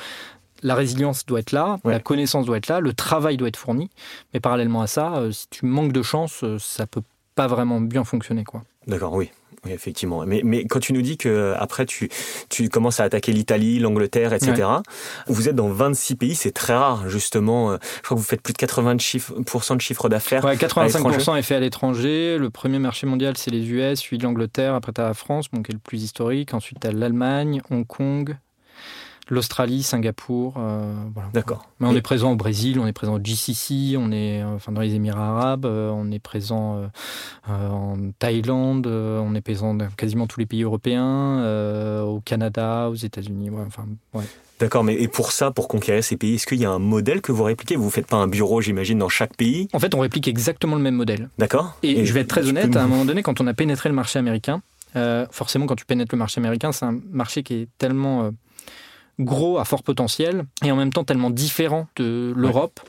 La résilience doit être là, la connaissance doit être là, le travail doit être fourni, mais parallèlement à ça, si tu manques de chance, ça peut pas vraiment bien fonctionner. quoi. D'accord, oui. Oui, effectivement. Mais, mais quand tu nous dis que après tu, tu commences à attaquer l'Italie, l'Angleterre, etc., vous êtes dans 26 pays, c'est très rare, justement. Je crois que vous faites plus de 80% de chiffre d'affaires. Ouais, 85% est fait à l'étranger. Le premier marché mondial, c'est les US, puis l'Angleterre. Après, tu as la France, donc, qui est le plus historique. Ensuite, tu as l'Allemagne, Hong Kong, l'Australie, Singapour. Euh, voilà. D'accord. Mais on est présent au Brésil, on est présent au GCC, on est euh, enfin, dans les Émirats arabes, euh, on est présent en Thaïlande, on est présent dans quasiment tous les pays européens, au Canada, aux États-Unis. enfin, ouais. D'accord, mais et pour ça, pour conquérir ces pays, est-ce qu'il y a un modèle que vous répliquez? Vous ne faites pas un bureau, j'imagine, dans chaque pays? En fait, on réplique exactement le même modèle. D'accord. Et, je vais être très honnête, à un moment donné, quand on a pénétré le marché américain, forcément, quand tu pénètres le marché américain, c'est un marché qui est tellement gros à fort potentiel et en même temps tellement différent de l'Europe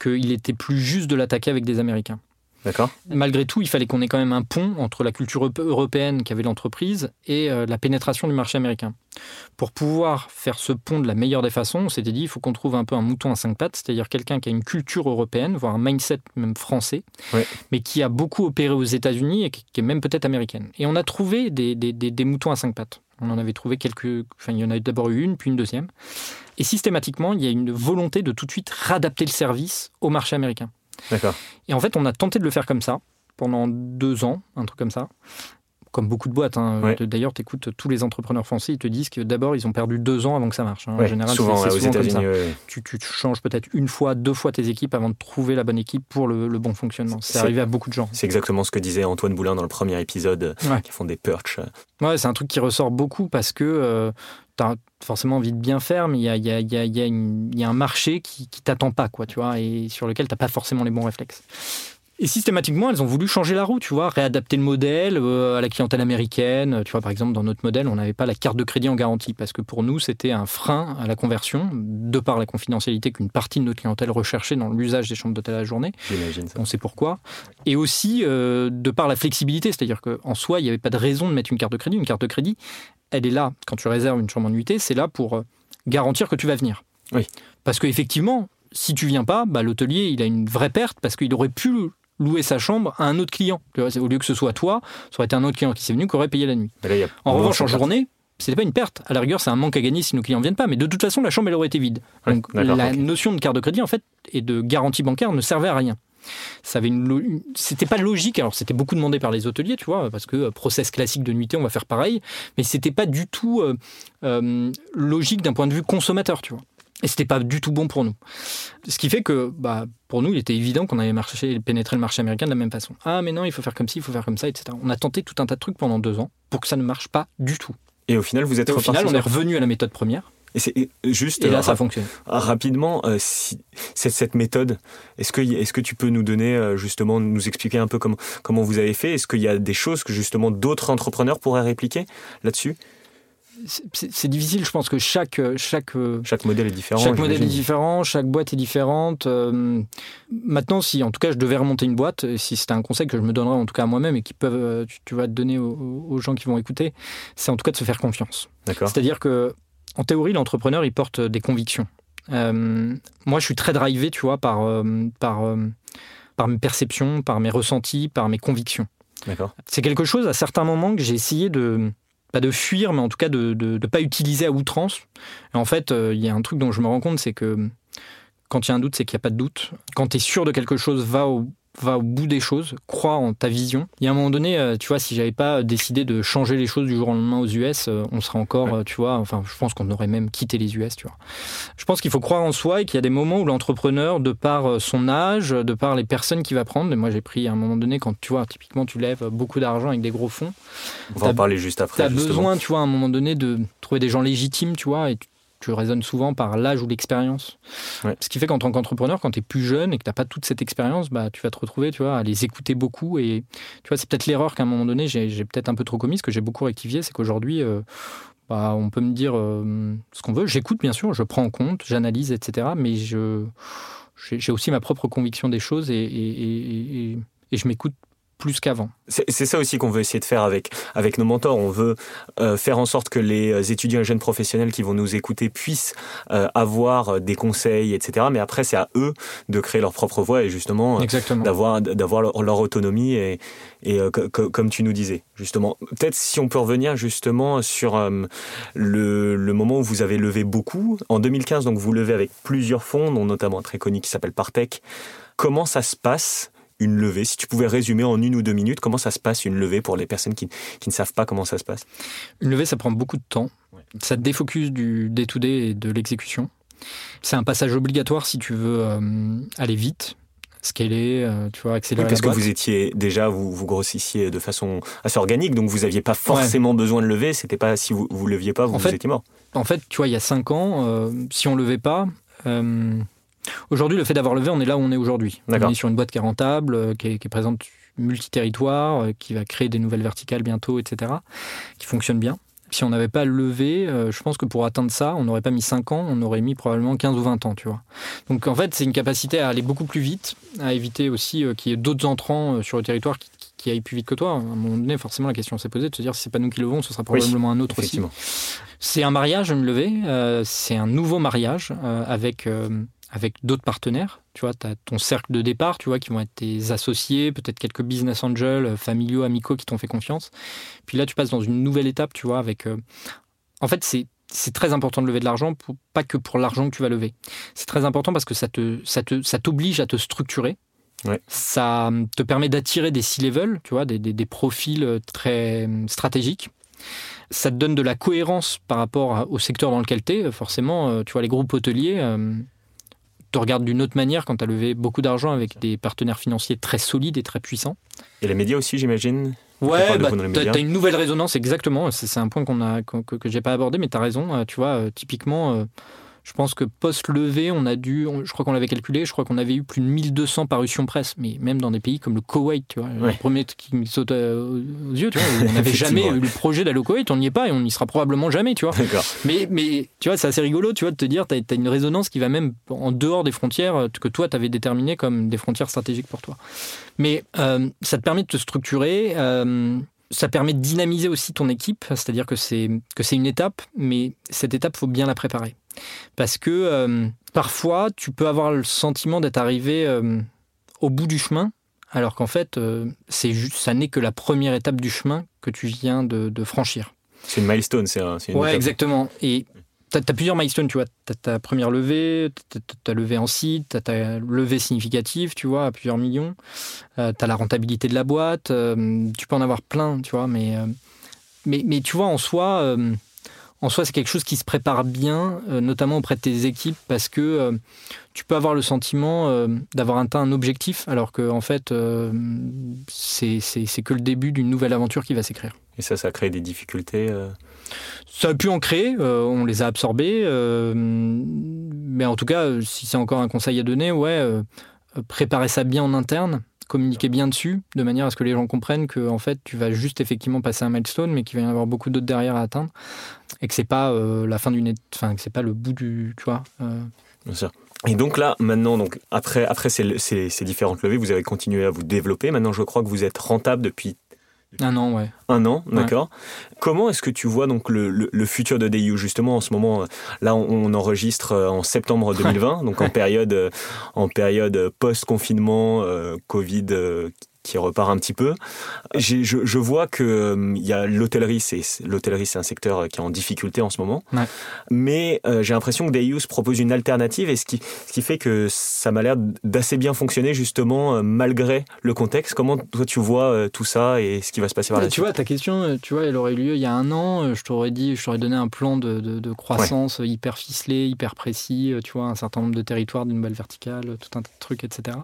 qu'il était plus juste de l'attaquer avec des Américains. D'accord. Malgré tout, il fallait qu'on ait quand même un pont entre la culture européenne qu'avait l'entreprise et euh, la pénétration du marché américain. Pour pouvoir faire ce pont de la meilleure des façons, on s'était dit il faut qu'on trouve un peu un mouton à cinq pattes, c'est-à-dire quelqu'un qui a une culture européenne, voire un mindset même français, mais qui a beaucoup opéré aux États-Unis et qui est même peut-être américaine. Et on a trouvé des, des, des moutons à cinq pattes. On en avait trouvé quelques. Enfin, il y en a d'abord eu une, puis une deuxième. Et systématiquement, il y a une volonté de tout de suite réadapter le service au marché américain. D'accord. Et en fait, on a tenté de le faire comme ça pendant deux ans, un truc comme ça comme beaucoup de boîtes. Hein. D'ailleurs, tu écoutes tous les entrepreneurs français, ils te disent que d'abord, ils ont perdu deux ans avant que ça marche. Hein. en général, souvent, c'est souvent comme ça. Tu, tu, changes peut-être une fois, deux fois tes équipes avant de trouver la bonne équipe pour le, bon fonctionnement. C'est arrivé à beaucoup de gens. C'est exactement ce que disait Antoine Boulin dans le premier épisode, qui font des perches. Ouais, c'est un truc qui ressort beaucoup parce que euh, tu as forcément envie de bien faire, mais il y a, y, a, y, a, y a, un marché qui, qui t'attend pas, quoi, tu vois, et sur lequel tu n'as pas forcément les bons réflexes. Et systématiquement, elles ont voulu changer la roue, tu vois, réadapter le modèle euh, à la clientèle américaine. Tu vois, par exemple, dans notre modèle, on n'avait pas la carte de crédit en garantie parce que pour nous, c'était un frein à la conversion, de par la confidentialité qu'une partie de notre clientèle recherchait dans l'usage des chambres d'hôtel à la journée. J'imagine ça. On sait pourquoi. Et aussi euh, de par la flexibilité, c'est-à-dire qu'en soi, il n'y avait pas de raison de mettre une carte de crédit. Une carte de crédit, elle est là, quand tu réserves une chambre en nuitée, c'est là pour euh, garantir que tu vas venir. Oui. Parce qu'effectivement, si tu viens pas, bah, l'hôtelier, il a une vraie perte parce qu'il aurait pu louer sa chambre à un autre client. Au lieu que ce soit toi, ça aurait été un autre client qui s'est venu qui aurait payé la nuit. en revanche, en journée, c'était pas une perte. À la rigueur, c'est un manque à gagner si nos clients ne viennent pas. Mais de toute façon, la chambre, elle aurait été vide. Donc, la notion de carte de crédit, en fait, et de garantie bancaire ne servait à rien. ça avait une, c'était pas logique. Alors c'était beaucoup demandé par les hôteliers, tu vois, parce que euh, process classique de nuitée, on va faire pareil, mais c'était pas du tout logique d'un point de vue consommateur, tu vois. Et c'était pas du tout bon pour nous. Ce qui fait que, bah, pour nous, il était évident qu'on allait marcher, pénétrer le marché américain de la même façon. Ah, mais non, il faut faire comme ci, il faut faire comme ça, etc. On a tenté tout un tas de trucs pendant deux ans pour que ça ne marche pas du tout. Et au final, vous êtes Et au final, on est revenu à la méthode première. Et c'est juste. Et là, ça fonctionne. Rapidement, euh, si, cette, méthode, est-ce que, est que tu peux nous donner, euh, justement, nous expliquer un peu comment, comment vous avez fait? Est-ce qu'il y a des choses que, justement, d'autres entrepreneurs pourraient répliquer là-dessus? C'est difficile. Je pense que chaque chaque chaque modèle est différent. Chaque modèle est différent, chaque boîte est différente. Euh, maintenant, si en tout cas je devais remonter une boîte, si c'était un conseil que je me donnerais en tout cas à moi-même et qui peuvent, tu, vas te donner aux, gens qui vont écouter, c'est en tout cas de se faire confiance. C'est-à-dire que en théorie, l'entrepreneur il porte des convictions. Euh, moi, je suis très drivé, tu vois, par euh, par par mes perceptions, par mes ressentis, par mes convictions. C'est quelque chose à certains moments que j'ai essayé de pas de fuir, mais en tout cas de ne pas utiliser à outrance. en fait, euh, il y a un truc dont je me rends compte, c'est que quand il y a un doute, c'est qu'il n'y a pas de doute. Quand tu es sûr de quelque chose, va au, va au bout des choses, crois en ta vision. Il y a un moment donné, euh, tu vois, si j'avais pas décidé de changer les choses du jour au lendemain aux US, euh, on serait encore, euh, tu vois, enfin, je pense qu'on aurait même quitté les US, tu vois. Je pense qu'il faut croire en soi et qu'il y a des moments où l'entrepreneur, de par son âge, de par les personnes qu'il va prendre, et moi j'ai pris à un moment donné, quand tu vois, typiquement, tu lèves beaucoup d'argent avec des gros fonds. On va en parler juste après. Tu as besoin, tu vois, à un moment donné, de trouver des gens légitimes, tu vois, et tu raisonnes souvent par l'âge ou l'expérience. Ce qui fait qu'en tant qu'entrepreneur, quand tu es plus jeune et que tu n'as pas toute cette expérience, bah, tu vas te retrouver tu vois, à les écouter beaucoup. Et tu vois, c'est peut-être l'erreur qu'à un moment donné, j'ai peut-être un peu trop commis. Ce que j'ai beaucoup rectifié, c'est qu'aujourd'hui, euh, bah, on peut me dire euh, ce qu'on veut. J'écoute, bien sûr, je prends en compte, j'analyse, etc. Mais je, j'ai aussi ma propre conviction des choses et, et, et, et je m'écoute plus qu'avant. C'est ça aussi qu'on veut essayer de faire avec, avec nos mentors. On veut euh, faire en sorte que les euh, étudiants et jeunes professionnels qui vont nous écouter puissent euh, avoir des conseils, etc. Mais après, c'est à eux de créer leur propre voie et justement d'avoir d'avoir leur, autonomie et, et comme tu nous disais justement. Peut-être si on peut revenir justement sur le, le, moment où vous avez levé beaucoup. En 2015, donc vous levez avec plusieurs fonds, dont notamment un très connu qui s'appelle Partech. Comment ça se passe une levée Si tu pouvais résumer en une ou deux minutes, comment ça se passe une levée pour les personnes qui, ne savent pas comment ça se passe? Une levée, ça prend beaucoup de temps. Ça te défocus du day-to-day et de l'exécution. C'est un passage obligatoire si tu veux euh, aller vite, scaler, euh, tu vois, accélérer. parce que vous étiez déjà, vous, vous grossissiez de façon assez organique, donc vous n'aviez pas forcément besoin de lever. C'était pas si vous ne leviez pas, vous, vous étiez mort. En fait, tu vois, il y a cinq ans, euh, si on levait pas, Aujourd'hui, le fait d'avoir levé, on est là où on est aujourd'hui. On est sur une boîte qui est rentable, euh, qui est, présente multi-territoire, euh, qui va créer des nouvelles verticales bientôt, etc., qui fonctionne bien. Si on n'avait pas levé, euh, je pense que pour atteindre ça, on n'aurait pas mis 5 ans, on aurait mis probablement 15 ou 20 ans, tu vois. Donc en fait, c'est une capacité à aller beaucoup plus vite, à éviter aussi qu'il y ait d'autres entrants sur le territoire qui, aillent plus vite que toi. À un moment donné, forcément, la question s'est posée de se dire si c'est pas nous qui levons, ce sera probablement un autre aussi. C'est un mariage, une levée. c'est un nouveau mariage avec avec d'autres partenaires. Tu vois, tu as ton cercle de départ, tu vois, qui vont être tes associés, peut-être quelques business angels, euh, familiaux, amicaux qui t'ont fait confiance. Puis là, tu passes dans une nouvelle étape, tu vois, avec. Euh, en fait, c'est c'est très important de lever de l'argent, pas que pour l'argent que tu vas lever. C'est très important parce que ça te, ça te, ça t'oblige à te structurer. Ça hum, te permet d'attirer des C-level, tu vois, des, des, des, profils euh, très stratégiques. Ça te donne de la cohérence par rapport au secteur dans lequel tu es. Forcément, tu vois, les groupes hôteliers, te regardes d'une autre manière quand tu as levé beaucoup d'argent avec des partenaires financiers très solides et très puissants. Et les médias aussi, j'imagine Ouais, bah, tu as, une nouvelle résonance, exactement. C'est un point qu'on a, que, que j'ai pas abordé, mais tu as raison. Euh, tu vois, euh, typiquement, euh, je pense que post-levée, on a dû, je crois qu'on l'avait calculé, je crois qu'on avait eu plus de 1200 parutions presse, mais même dans des pays comme le Koweït, tu vois, le premier qui me saute aux yeux, tu vois, on n'avait jamais eu le projet d'aller au Koweït, on n'y est pas et on n'y sera probablement jamais, tu vois. Mais, mais tu vois, c'est assez rigolo, tu vois, de te dire, tu as, une résonance qui va même en dehors des frontières euh, que toi, tu avais déterminées comme des frontières stratégiques pour toi. Mais euh, ça te permet de te structurer. Euh, ça permet de dynamiser aussi ton équipe, c'est-à-dire que c'est que c'est une étape, mais cette étape faut bien la préparer. Parce que euh, parfois, tu peux avoir le sentiment d'être arrivé euh, au bout du chemin, alors qu'en fait, euh, c'est juste, ça n'est que la première étape du chemin que tu viens de, franchir. C'est une milestone, c'est Ouais, exactement. Et tu as, plusieurs milestones, tu vois. Tu as ta première levée, tu as levé en site, tu as ta levée significative, tu vois, à plusieurs millions. Euh, tu as la rentabilité de la boîte. Euh, tu peux en avoir plein, tu vois. Mais, mais, mais, tu vois, en soi, en soi c'est quelque chose qui se prépare bien, notamment auprès de tes équipes, parce que tu peux avoir le sentiment d'avoir atteint un objectif, alors que, en fait, c'est que le début d'une nouvelle aventure qui va s'écrire. Et ça, ça crée des difficultés ça a pu en créer, euh, on les a absorbés. Euh, mais en tout cas, si c'est encore un conseil à donner, ouais, euh, préparez ça bien en interne, communiquer bien dessus, de manière à ce que les gens comprennent que en fait, tu vas juste effectivement passer un milestone, mais qu'il va y en avoir beaucoup d'autres derrière à atteindre, et que c'est pas la fin d'une, enfin que c'est pas le bout du, tu vois. Bien sûr. Et donc là, maintenant, donc après, après ces, différentes levées, vous avez continué à vous développer. Maintenant, je crois que vous êtes rentable depuis un an, ouais. Un an, d'accord. Comment est-ce que tu vois donc le, le, futur de DIU justement en ce moment Là, on, enregistre euh, en septembre 2020, donc en période euh, en période post confinement, euh, Covid qui repart un petit peu. Je, je, vois que euh, il y a l'hôtellerie, c'est l'hôtellerie, c'est un secteur qui est en difficulté en ce moment. Mais euh, j'ai l'impression que Deus propose une alternative et ce qui, ce qui fait que ça m'a l'air d'assez bien fonctionner justement euh, malgré le contexte. Comment toi tu vois tout ça et ce qui va se passer par la Tu vois ta question, tu vois, elle aurait eu lieu il y a un an. Je t'aurais dit, je t'aurais donné un plan de, de, croissance hyper ficelé, hyper précis. Tu vois, un certain nombre de territoires d'une nouvelle verticale, tout un tas de trucs, etc.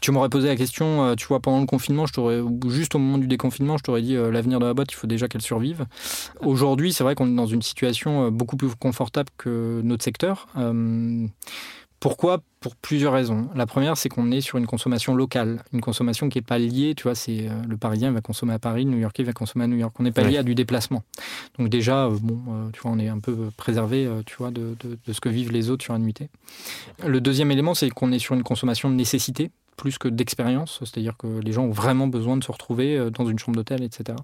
Tu m'aurais posé la question, tu vois, pendant le confinement, je t'aurais, juste au moment du déconfinement, je t'aurais dit euh, l'avenir de la boîte, il faut déjà qu'elle survive. Aujourd'hui, c'est vrai qu'on est dans une situation euh, beaucoup plus confortable que notre secteur. Euh, pourquoi? Pour plusieurs raisons. La première, c'est qu'on est sur une consommation locale, une consommation qui n'est pas liée, tu vois, c'est le Parisien va consommer à Paris, le New-Yorkais va consommer à New York. On n'est pas lié à du déplacement. Donc déjà, bon, tu vois, on est un peu préservé, tu vois, de, de, ce que vivent les autres sur la nuitée. Le deuxième élément, c'est qu'on est sur une consommation de nécessité plus que d'expérience, c'est-à-dire que les gens ont vraiment besoin de se retrouver euh, dans une chambre d'hôtel, etc.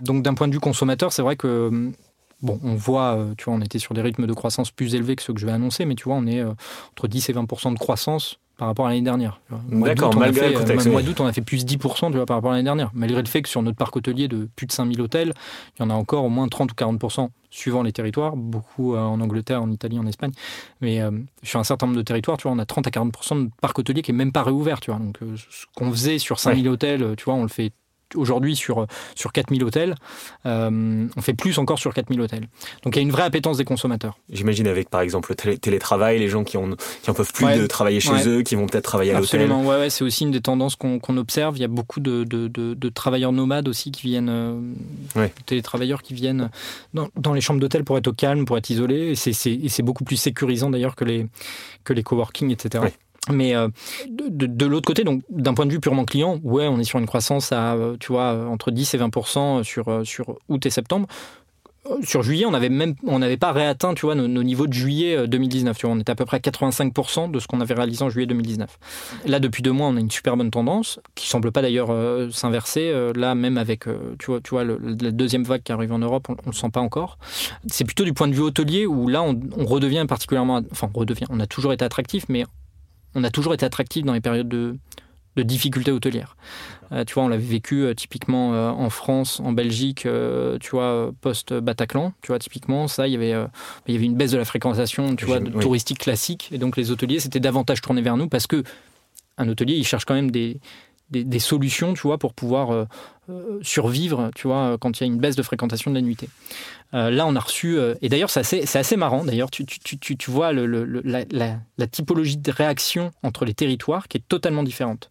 Donc d'un point de vue consommateur, c'est vrai que hum, Bon, on voit, euh, tu vois, on était sur des rythmes de croissance plus élevés que ceux que je vais annoncer, mais tu vois, on est euh, entre 10 et 20% de croissance par rapport à l'année dernière. D'accord, malgré le contexte. mois d'août, on a fait plus 10% tu vois, par rapport à l'année dernière. Malgré le fait que sur notre parc hôtelier de plus de 5000 hôtels, il y en a encore au moins 30 ou 40% suivant les territoires, beaucoup euh, en Angleterre, en Italie, en Espagne. Mais euh, sur un certain nombre de territoires, tu vois, on a 30 à 40% de parc hôtelier qui n'est même pas réouvert. Tu vois. Donc, euh, ce qu'on faisait sur 5000 hôtels, tu vois, on le fait aujourd'hui sur, sur 4000 hôtels. Euh, on fait plus encore sur 4000 hôtels. Donc il y a une vraie appétence des consommateurs. J'imagine avec par exemple le télétravail, les gens qui en qui en peuvent plus de travailler chez eux, qui vont peut-être travailler à l'hôtel. Absolument, ouais, c'est aussi une des tendances qu'on observe. Il y a beaucoup de, de, de, travailleurs nomades aussi qui viennent, euh, télétravailleurs qui viennent dans, dans les chambres d'hôtel pour être au calme, pour être isolés. Et c'est beaucoup plus sécurisant d'ailleurs que les, que les coworking, etc. Mais euh, de, l'autre côté, donc d'un point de vue purement client, ouais, on est sur une croissance à, euh, tu vois, entre 10 et 20% sur, euh, sur août et septembre. Sur juillet, on n'avait même, on n'avait pas réatteint, tu vois, nos, niveaux de juillet 2019. Tu vois, on était à peu près à 85% de ce qu'on avait réalisé en juillet 2019. Là, depuis deux mois, on a une super bonne tendance qui semble pas d'ailleurs s'inverser. là, même avec, tu vois, tu vois, la deuxième vague qui arrive en Europe, on, ne le sent pas encore. C'est plutôt du point de vue hôtelier où là, on, on redevient particulièrement, enfin, on redevient. On a toujours été attractif, mais on a toujours été attractif dans les périodes de, difficultés hôtelières. Euh, tu vois, on l'avait vécu euh, typiquement euh, en France, en Belgique, tu vois, post-Bataclan. Tu vois, typiquement, ça, il y avait, il y avait une baisse de la fréquentation, tu vois, de touristique classique. Et donc, les hôteliers, c'était davantage tourné vers nous parce que un hôtelier, il cherche quand même des, des, solutions, tu vois, pour pouvoir survivre, tu vois, quand il y a une baisse de fréquentation de la nuitée. Euh, là, on a reçu, et d'ailleurs, c'est assez, assez, marrant, d'ailleurs, tu, tu, tu, tu vois le, la, la, typologie de réaction entre les territoires qui est totalement différente.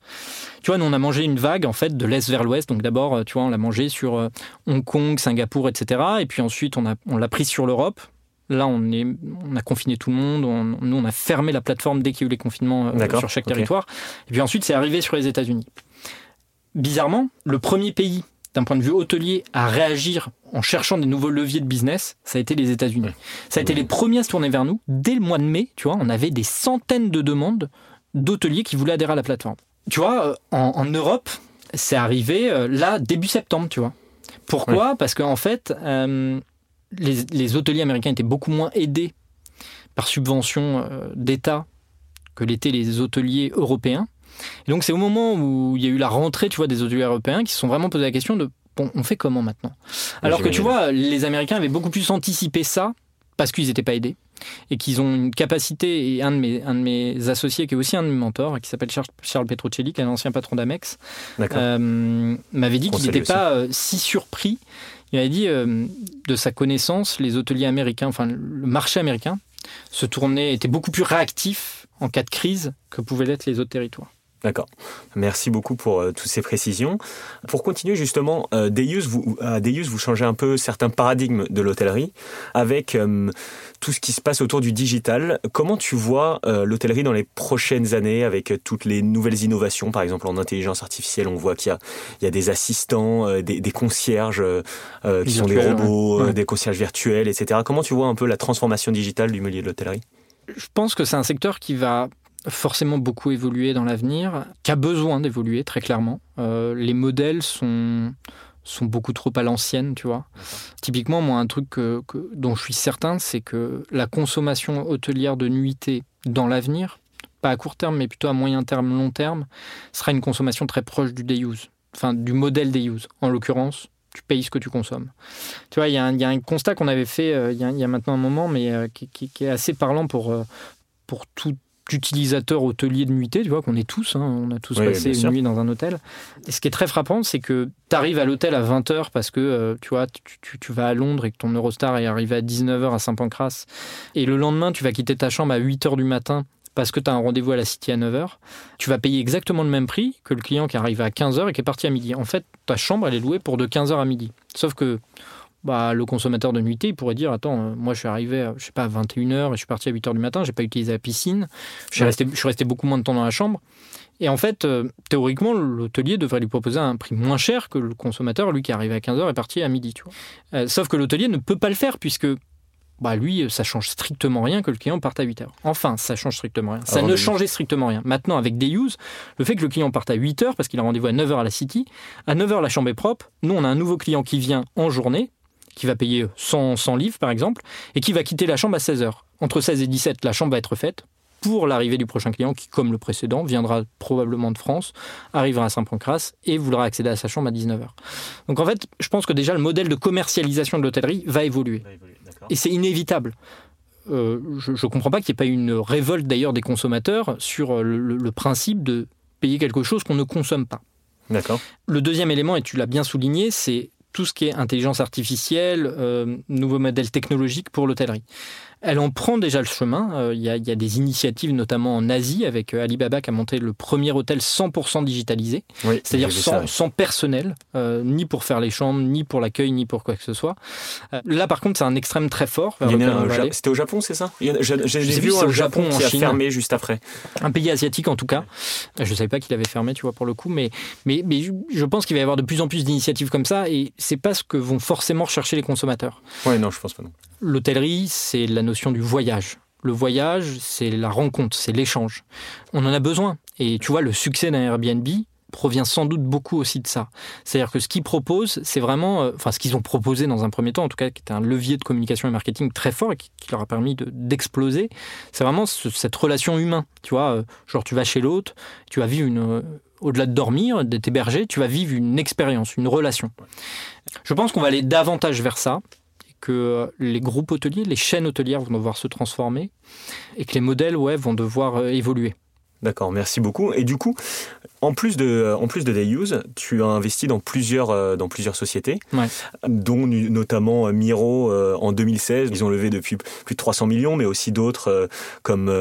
Tu vois, nous, on a mangé une vague, en fait, de l'Est vers l'Ouest, donc d'abord, tu vois, on l'a mangé sur Hong Kong, Singapour, etc., et puis ensuite, on l'a on prise sur l'Europe, Là, on, est, on a confiné tout le monde. nous, on a fermé la plateforme dès qu'il y a eu les confinements sur chaque territoire. Et puis ensuite, c'est arrivé sur les États-Unis bizarrement, le premier pays d'un point de vue hôtelier à réagir en cherchant des nouveaux leviers de business, ça a été les États-Unis. Ça a été les premiers à se tourner vers nous. Dès le mois de mai, tu vois, on avait des centaines de demandes d'hôteliers qui voulaient adhérer à la plateforme. Tu vois, euh, en, Europe, c'est arrivé euh, là début septembre, tu vois. Pourquoi? Parce qu'en fait, euh, les, hôteliers américains étaient beaucoup moins aidés par subvention d'État que l'étaient les hôteliers européens. Et donc c'est au moment où il y a eu la rentrée, tu vois, des hôteliers européens qui se sont vraiment posé la question de bon, on fait comment maintenant? Alors que tu vois, les Américains avaient beaucoup plus anticipé ça parce qu'ils n'étaient pas aidés et qu'ils ont une capacité, et un de, mes, un de mes associés, qui est aussi un de mes mentors, qui s'appelle Charles, Petrocelli, qui est un ancien patron d'Amex, euh, m'avait dit qu'il n'était pas euh, si surpris. Il avait dit, euh, de sa connaissance, les hôteliers américains, enfin le marché américain, se tournait, était beaucoup plus réactif en cas de crise que pouvaient l'être les autres territoires. D'accord. Merci beaucoup pour euh, toutes ces précisions. Pour continuer justement, euh, Deus, vous, à Deus, vous changez un peu certains paradigmes de l'hôtellerie avec euh, tout ce qui se passe autour du digital. Comment tu vois euh, l'hôtellerie dans les prochaines années avec toutes les nouvelles innovations Par exemple, en intelligence artificielle, on voit qu'il y a, il y a des assistants, des, des, concierges qui sont des robots, ouais. des concierges virtuels, etc. Comment tu vois un peu la transformation digitale du milieu de l'hôtellerie? Je pense que c'est un secteur qui va forcément beaucoup évoluer dans l'avenir, qui a besoin d'évoluer très clairement. Euh, les modèles sont sont beaucoup trop à l'ancienne, tu vois. Typiquement, moi, un truc que, que, dont je suis certain, c'est que la consommation hôtelière de nuitée dans l'avenir, pas à court terme, mais plutôt à moyen terme, long terme, sera une consommation très proche du day use, enfin du modèle day use. En l'occurrence, tu payes ce que tu consommes. Tu vois, il y, y, a un constat qu'on avait fait euh, il y, y, a maintenant un moment, mais euh, qui, qui, qui, est assez parlant pour, euh, pour tout, utilisateur hôtelier de nuitée, tu vois, qu'on est tous, hein, on a tous oui, passé une sûr. nuit dans un hôtel. Et ce qui est très frappant, c'est que tu arrives à l'hôtel à 20h parce que, euh, tu vois, tu, tu, tu, vas à Londres et que ton Eurostar est arrivé à 19h à Saint-Pancras. Et le lendemain, tu vas quitter ta chambre à 8h du matin parce que tu as un rendez-vous à la City à 9h. Tu vas payer exactement le même prix que le client qui arrive à 15h et qui est parti à midi. En fait, ta chambre, elle est louée pour de 15h à midi. Sauf que bah, le consommateur de nuitée, il pourrait dire Attends, euh, moi je suis arrivé à, je sais pas, à 21h et je suis parti à 8h du matin, j'ai pas utilisé la piscine, je suis, ouais. resté, je suis resté beaucoup moins de temps dans la chambre. Et en fait, euh, théoriquement, l'hôtelier devrait lui proposer un prix moins cher que le consommateur, lui qui est arrivé à 15h et parti à midi. Tu vois. Euh, sauf que l'hôtelier ne peut pas le faire puisque bah lui, ça change strictement rien que le client parte à 8 heures. Enfin, ça change strictement rien. Ça Alors, ne changeait strictement rien. Maintenant, avec des use, le fait que le client parte à 8 heures parce qu'il a rendez-vous à 9 heures à la City, à 9 heures la chambre est propre, nous on a un nouveau client qui vient en journée, qui va payer 100, 100 livres par exemple, et qui va quitter la chambre à 16 heures. Entre 16 et 17, la chambre va être faite pour l'arrivée du prochain client qui, comme le précédent, viendra probablement de France, arrivera à Saint-Pancras et voudra accéder à sa chambre à 19h. Donc en fait, je pense que déjà le modèle de commercialisation de l'hôtellerie va évoluer. Va évoluer et c'est inévitable. Euh, je ne comprends pas qu'il n'y ait pas une révolte d'ailleurs des consommateurs sur le, le, le principe de payer quelque chose qu'on ne consomme pas. D'accord. Le deuxième élément, et tu l'as bien souligné, c'est tout ce qui est intelligence artificielle, euh, nouveaux modèles technologiques pour l'hôtellerie. Elle en prend déjà le chemin. Il euh, y, y, a des initiatives, notamment en Asie, avec euh, Alibaba qui a monté le premier hôtel 100% digitalisé, oui, c'est-à-dire sans, personnel, euh, ni pour faire les chambres, ni pour l'accueil, ni pour quoi que ce soit. Euh, là, par contre, c'est un extrême très fort. C'était au Japon, c'est ça? J'ai vu, vu un Japon qui a Chine, fermé juste après. Un pays asiatique, en tout cas. Je ne savais pas qu'il avait fermé, tu vois, pour le coup, mais, mais, mais je pense qu'il va y avoir de plus en plus d'initiatives comme ça, et c'est pas ce que vont forcément rechercher les consommateurs. Ouais, non, je pense pas non. L'hôtellerie, c'est la notion du voyage. Le voyage, c'est la rencontre, c'est l'échange. On en a besoin. Et tu vois, le succès d'un Airbnb provient sans doute beaucoup aussi de ça. C'est-à-dire que ce qu'ils proposent, c'est vraiment, euh, enfin ce qu'ils ont proposé dans un premier temps, en tout cas, qui était un levier de communication et marketing très fort et qui, leur a permis d'exploser, c'est vraiment ce, cette relation humaine. Tu vois, euh, genre tu vas chez l'autre, tu vas vivre une, euh, au-delà de dormir, d'être hébergé, tu vas vivre une expérience, une relation. Je pense qu'on va aller davantage vers ça que les groupes hôteliers, les chaînes hôtelières vont devoir se transformer et que les modèles ouais, vont devoir euh, évoluer. D'accord, merci beaucoup. Et du coup, en plus de, en plus de Dayuse, tu as investi dans plusieurs, euh, dans plusieurs sociétés, ouais. dont notamment Miro euh, en 2016. Ils ont levé depuis plus de 300 millions, mais aussi d'autres comme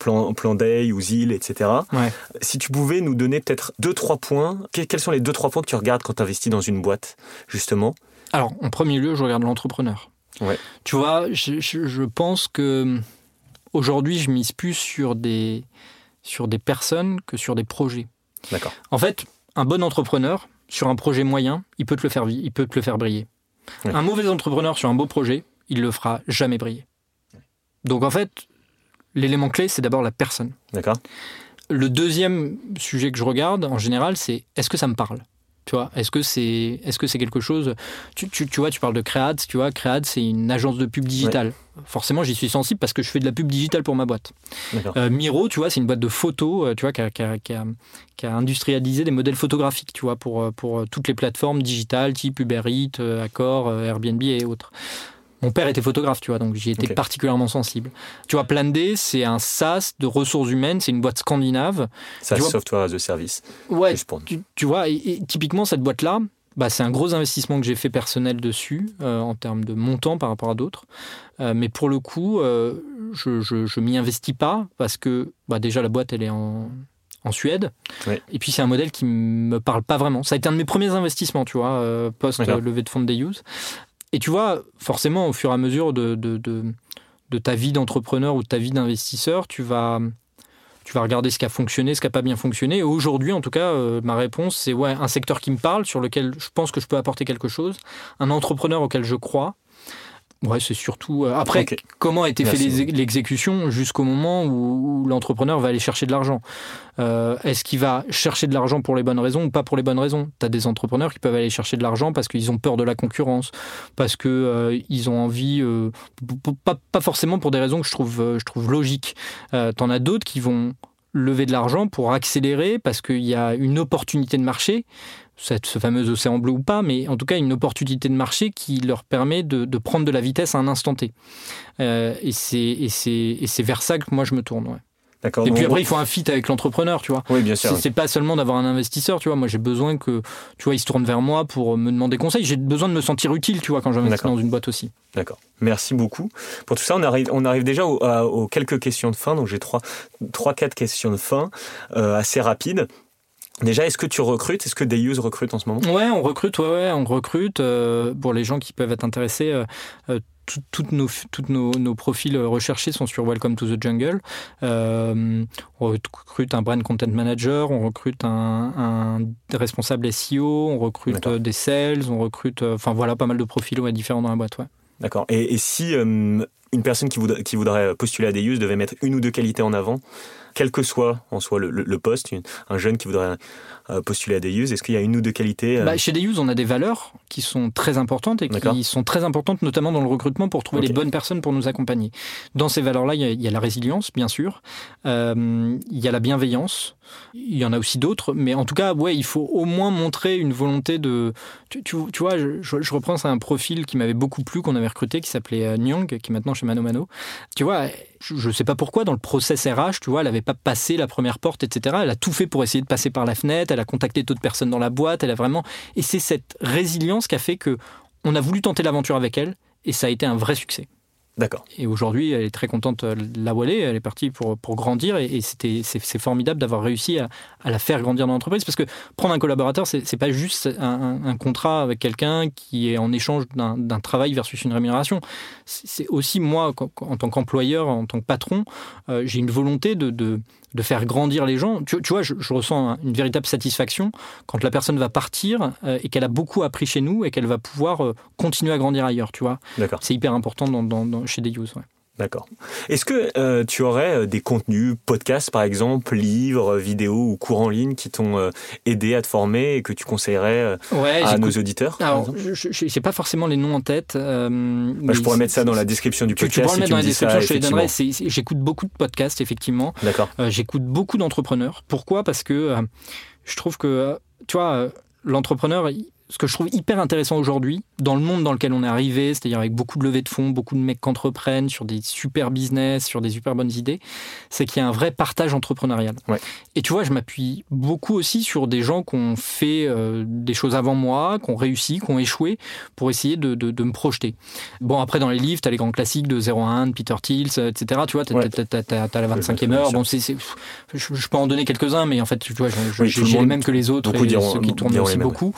Plan, Plan Day ou Zil, etc. Ouais. Si tu pouvais nous donner peut-être deux, trois points, quels sont les deux, trois points que tu regardes quand tu investis dans une boîte, justement? Alors, en premier lieu, je regarde l'entrepreneur. Ouais. Tu vois, je, je, je pense que aujourd'hui, je mise plus sur des sur des personnes que sur des projets. D'accord. En fait, un bon entrepreneur sur un projet moyen, il peut te le faire, il peut te le faire briller. Un mauvais entrepreneur sur un beau projet, il le fera jamais briller. Donc en fait, l'élément clé, c'est d'abord la personne. D'accord. Le deuxième sujet que je regarde en général, c'est est-ce que ça me parle? Tu vois, est-ce que c'est est-ce que c'est quelque chose tu, tu, tu, vois, tu parles de Cread, tu vois, Cread c'est une agence de pub digitale. Ouais. Forcément, j'y suis sensible parce que je fais de la pub digitale pour ma boîte. Euh, Miro, tu vois, c'est une boîte de photos, euh, tu vois, qui a, qui, a, qui, a, qui a, industrialisé des modèles photographiques, tu vois, pour, pour toutes les plateformes digitales type Uber Eats, Accor, Airbnb et autres. Mon père était photographe, tu vois, donc j'y étais particulièrement sensible. Tu vois, Plan D, c'est un SaaS de ressources humaines, c'est une boîte scandinave. Vois- software as a service. Ouais, tu, tu vois, et, et typiquement, cette boîte-là, bah, c'est un gros investissement que j'ai fait personnel dessus, euh, en termes de montant par rapport à d'autres. Euh, mais pour le coup, euh, je, je, je m'y investis pas parce que bah, déjà, la boîte, elle est en, en Suède. Et puis, c'est un modèle qui me parle pas vraiment. Ça a été un de mes premiers investissements, tu vois, D'accord. post-levée de fonds de Deuse. Et tu vois, forcément, au fur et à mesure de, ta vie d'entrepreneur ou de ta vie d'investisseur, tu vas, regarder ce qui a fonctionné, ce qui n'a pas bien fonctionné. Aujourd'hui, en tout cas, euh, ma réponse, c'est ouais, un secteur qui me parle, sur lequel je pense que je peux apporter quelque chose, un entrepreneur auquel je crois. Ouais, c'est surtout. euh, après, comment a été fait Merci. l'exécution jusqu'au moment où, où l'entrepreneur va aller chercher de l'argent? Euh, Est-ce qu'il va chercher de l'argent pour les bonnes raisons ou pas pour les bonnes raisons? Tu as des entrepreneurs qui peuvent aller chercher de l'argent parce qu'ils ont peur de la concurrence, parce que euh, ils ont envie, euh, pas, pas forcément pour des raisons que je trouve, euh, je trouve logiques. Euh, T'en as d'autres qui vont lever de l'argent pour accélérer parce qu'il y a une opportunité de marché, cette, ce fameux océan bleu ou pas, mais en tout cas une opportunité de marché qui leur permet de, de prendre de la vitesse à un instant T. Euh, et c'est vers ça que moi je me tourne. ouais. Et puis après, il faut un fit avec l'entrepreneur, tu vois. Oui, bien sûr. C'est pas seulement d'avoir un investisseur, tu vois. Moi, j'ai besoin que, tu vois, il se tourne vers moi pour me demander conseil. J'ai besoin de me sentir utile, tu vois, quand j'investis dans une boîte aussi. D'accord. Merci beaucoup. Pour tout ça, on arrive, on arrive déjà aux quelques questions de fin. Donc, j'ai trois, trois, quatre questions de fin euh, assez rapides. Déjà, est-ce que tu recrutes? Est-ce que Deuse recrute en ce moment? Ouais, on recrute, ouais, ouais, on recrute. euh, pour les gens qui peuvent être intéressés, euh, euh, tout- toutes nos, toutes nos, nos profils recherchés sont sur Welcome to the Jungle. Euh, on recrute un brand content manager, on recrute un, un responsable SEO, on recrute euh, des sales, on recrute, euh, enfin voilà, pas mal de profils ouais, différents dans la boîte. Ouais. D'accord. Et, et si euh, une personne qui, voudrait, qui voudrait postuler à Deuse devait mettre une ou deux qualités en avant, quel que soit en soi le, poste, un jeune qui voudrait euh, postuler à Deuse, est-ce qu'il y a une ou deux qualités euh, Bah, chez Deuse, on a des valeurs qui sont très importantes et qui sont très importantes notamment dans le recrutement pour trouver les bonnes personnes pour nous accompagner. Dans ces valeurs-là, il y, a- il y a la résilience, bien sûr, Euh, il y a la bienveillance, il y en a aussi d'autres, mais en tout cas, ouais, il faut au moins montrer une volonté de... Tu, tu- tu vois, je, je- reprends à un profil qui m'avait beaucoup plu, qu'on avait recruté, qui s'appelait Nyang, qui est maintenant chez Mano Mano. Tu vois, je ne sais pas pourquoi, dans le process RH, tu vois, elle n'avait pas passé la première porte, etc. Elle a tout fait pour essayer de passer par la fenêtre, elle a contacté d'autres personnes dans la boîte, elle a vraiment... Et c'est cette résilience qui a fait que on a voulu tenter l'aventure avec elle, et ça a été un vrai succès. D'accord. Et aujourd'hui, elle est très contente euh, là où elle est. Elle est partie pour, pour grandir et, et c'était, c'est, c'est formidable d'avoir réussi à, à la faire grandir dans l'entreprise parce que prendre un collaborateur, c'est, c'est pas juste un, contrat avec quelqu'un qui est en échange d'un, d'un travail versus une rémunération. C'est, c'est aussi moi, en tant qu'employeur, en tant que patron, euh, j'ai une volonté de, de, de faire grandir les gens. Tu, tu vois, je, je ressens un- une véritable satisfaction quand la personne va partir euh, et qu'elle a beaucoup appris chez nous et qu'elle va pouvoir euh, continuer à grandir ailleurs, tu vois. D'accord. C'est hyper important dans, dans- dans- chez des use. D'accord. Est-ce que euh, tu aurais euh, des contenus, podcasts par exemple, livres, vidéos ou cours en ligne qui t'ont euh, aidé à te former et que tu conseillerais euh, Ouais, à nos auditeurs Alors, je n'ai pas forcément les noms en tête. Bah, Je pourrais mettre ça dans la description du podcast. tu pourras si le mettre dans la ça, description, je te les donnerai. J'écoute beaucoup de podcasts, effectivement. D'accord. J'écoute beaucoup d'entrepreneurs. Pourquoi? Parce que je trouve que, tu vois, l'entrepreneur, il- ce que je trouve hyper intéressant aujourd'hui, dans le monde dans lequel on est arrivé, c'est-à-dire avec beaucoup de levées de fonds, beaucoup de mecs qui entreprennent sur des super business, sur des super bonnes idées, c'est qu'il y a un vrai partage entrepreneurial. Ouais. Et tu vois, je m'appuie beaucoup aussi sur des gens qui ont fait euh, des choses avant moi, qui ont réussi, qui ont échoué, pour essayer de, de- de me projeter. Bon, après, dans les livres, tu as les grands classiques de 0 à 1, de Peter Thiel, euh, etc. Tu vois, tu as, Ouais. la 25e Ouais, heure. Bon, c'est, c'est- je, je peux en donner quelques-uns, mais en fait, tu vois, Oui, j'ai j'ai les mêmes que les autres, et ceux qui tournent aussi beaucoup.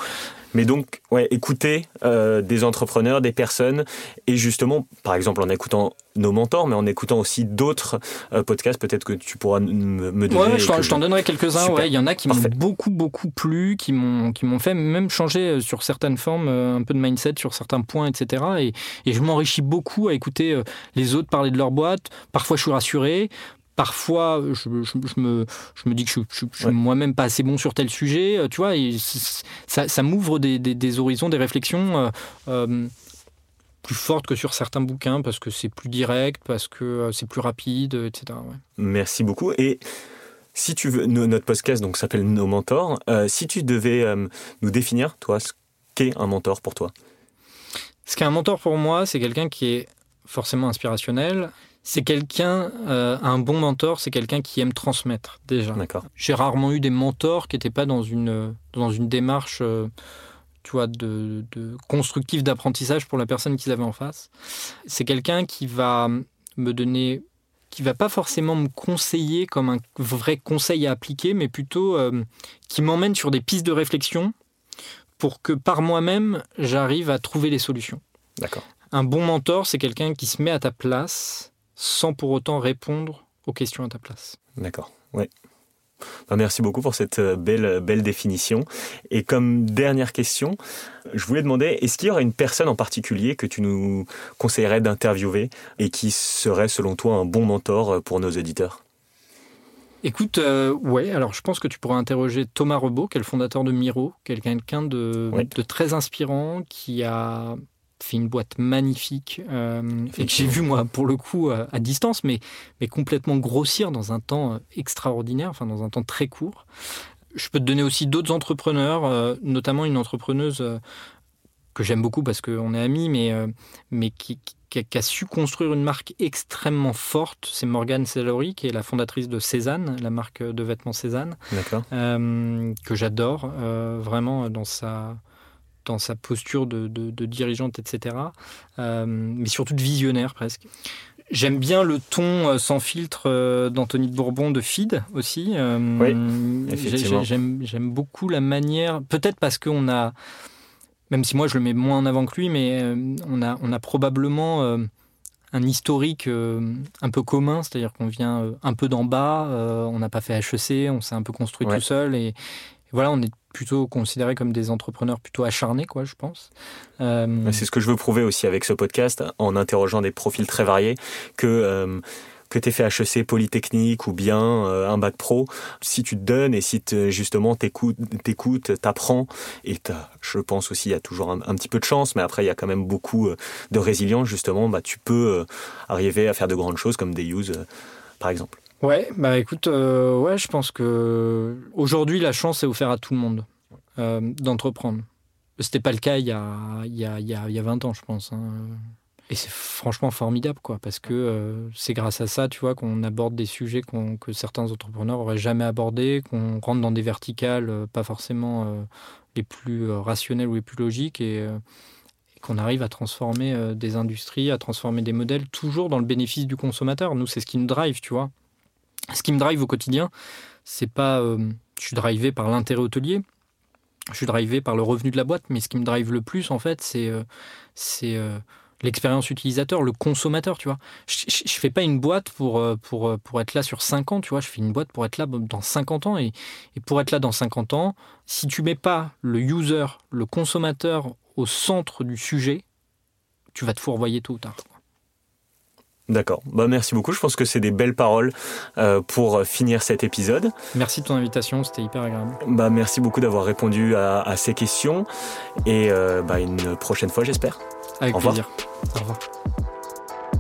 Mais donc, ouais, écouter euh, des entrepreneurs, des personnes, et justement, par exemple, en écoutant nos mentors, mais en écoutant aussi d'autres euh, podcasts, peut-être que tu pourras me donner. Ouais, je t'en, je donnerai quelques-uns. Ouais, il y en a qui m'ont beaucoup, beaucoup plu, qui m'ont, qui m'ont fait même changer euh, sur certaines formes, un peu de mindset sur certains points, etc. Et, et je m'enrichis beaucoup à écouter les autres parler de leur boîte. Parfois, je suis rassuré. Parfois, je, je- je me, je me dis que je, je- suis Ouais. moi-même pas assez bon sur tel sujet. euh, Tu vois, et ça, ça m'ouvre des, des- des horizons, des réflexions. euh, euh, plus fortes que sur certains bouquins parce que c'est plus direct, parce que c'est plus rapide, etc. ouais. Merci beaucoup. Et si tu veux, no- notre podcast donc s'appelle Nos mentors. Euh, si tu devais euh, nous définir, toi, ce qu'est un mentor pour toi? Ce qu'est un mentor pour moi, c'est quelqu'un qui est forcément inspirationnel. C'est quelqu'un, euh, un bon mentor, c'est quelqu'un qui aime transmettre déjà. D'accord. J'ai rarement eu des mentors qui n'étaient pas dans une, dans une démarche euh, tu vois, de, de constructive d'apprentissage pour la personne qu'ils avaient en face. C'est quelqu'un qui va me donner, qui va pas forcément me conseiller comme un vrai conseil à appliquer, mais plutôt euh, qui m'emmène sur des pistes de réflexion pour que par moi-même, j'arrive à trouver les solutions. D'accord. Un bon mentor, c'est quelqu'un qui se met à ta place sans pour autant répondre aux questions à ta place. D'accord. Ben, merci beaucoup pour cette euh, belle, belle définition. Et comme dernière question, je voulais demander, est-ce qu'il y aurait une personne en particulier que tu nous conseillerais d'interviewer et qui serait selon toi un bon mentor euh, pour nos auditeurs? Écoute, euh, ouais, alors je pense que tu pourrais interroger Thomas Rebaud, qui est le fondateur de Miro, quelqu'un de, Oui. de très inspirant, qui a fait une boîte magnifique, euh, et que j'ai vu moi pour le coup à, à distance, mais, mais complètement grossir dans un temps euh, extraordinaire, enfin dans un temps très court. Je peux te donner aussi d'autres entrepreneurs, euh, notamment une entrepreneuse euh, que j'aime beaucoup parce qu'on est amis, mais, euh, mais qui, qui a, qui a su construire une marque extrêmement forte. C'est Morgane Sellery, qui est la fondatrice de Cézanne, la marque de vêtements Cézanne, euh, que j'adore euh, vraiment dans sa, dans sa posture de, de- de dirigeante, etc. Euh, mais surtout de visionnaire presque. J'aime bien le ton euh, sans filtre euh, d'Anthony de Bourbon de Feed aussi. Oui, effectivement. J'aime beaucoup la manière, peut-être parce qu'on a, même si moi je le mets moins en avant que lui, mais on, a, on a probablement un historique euh, un peu commun, c'est-à-dire qu'on vient euh, un peu d'en bas, euh, on n'a pas fait HEC, on s'est un peu construit Ouais. tout seul et, et voilà, on est plutôt considérés comme des entrepreneurs plutôt acharnés, quoi, je pense. Euh, C'est ce que je veux prouver aussi avec ce podcast, en interrogeant des profils très variés, que euh, que tu fait HEC, Polytechnique ou bien euh, un bac pro, si tu te donnes et si te- justement t'écoutes, t'apprends, et je pense aussi il y a toujours un, petit peu de chance, mais après il y a quand même beaucoup euh, de résilience justement, bah, tu peux arriver à faire de grandes choses comme des use par exemple. Ouais, bah écoute, euh, ouais, je pense que aujourd'hui la chance est offerte à tout le monde euh, d'entreprendre. C'était pas le cas il y a, il y a, il y a, il y a 20 ans, je pense. hein. Et c'est franchement formidable, quoi, parce que euh, c'est grâce à ça, tu vois, qu'on aborde des sujets que certains entrepreneurs auraient jamais abordés, qu'on rentre dans des verticales euh, pas forcément les plus rationnelles ou les plus logiques, et, qu'on arrive à transformer des industries, à transformer des modèles, toujours dans le bénéfice du consommateur. Nous, c'est ce qui nous drive, tu vois. Ce qui me drive au quotidien, c'est pas. euh, je suis drivé par l'intérêt hôtelier, je suis drivé par le revenu de la boîte, mais ce qui me drive le plus, en fait, c'est euh, euh, l'expérience utilisateur, le consommateur, tu vois. Je, je fais pas une boîte pour être là sur 5 ans, tu vois. Je fais une boîte pour être là dans 50 ans. Et, et pour être là dans 50 ans, si tu mets pas le user, le consommateur au centre du sujet, tu vas te fourvoyer tôt ou tard. D'accord. Bah merci beaucoup. Je pense que c'est des belles paroles euh, pour finir cet épisode. Merci de ton invitation, c'était hyper agréable. Bah merci beaucoup d'avoir répondu à, à ces questions et euh, bah, une prochaine fois j'espère. Avec Au revoir. plaisir. Au revoir.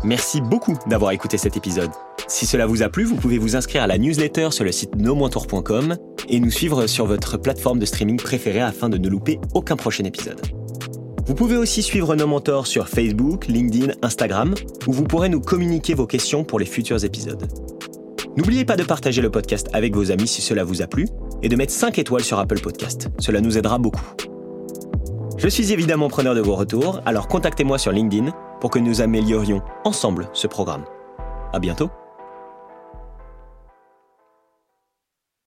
Merci beaucoup d'avoir écouté cet épisode. Si cela vous a plu, vous pouvez vous inscrire à la newsletter sur le site nomointour.com et nous suivre sur votre plateforme de streaming préférée afin de ne louper aucun prochain épisode. Vous pouvez aussi suivre nos mentors sur Facebook, LinkedIn, Instagram, où vous pourrez nous communiquer vos questions pour les futurs épisodes. N'oubliez pas de partager le podcast avec vos amis si cela vous a plu et de mettre 5 étoiles sur Apple Podcast. Cela nous aidera beaucoup. Je suis évidemment preneur de vos retours, alors contactez-moi sur LinkedIn pour que nous améliorions ensemble ce programme. À bientôt!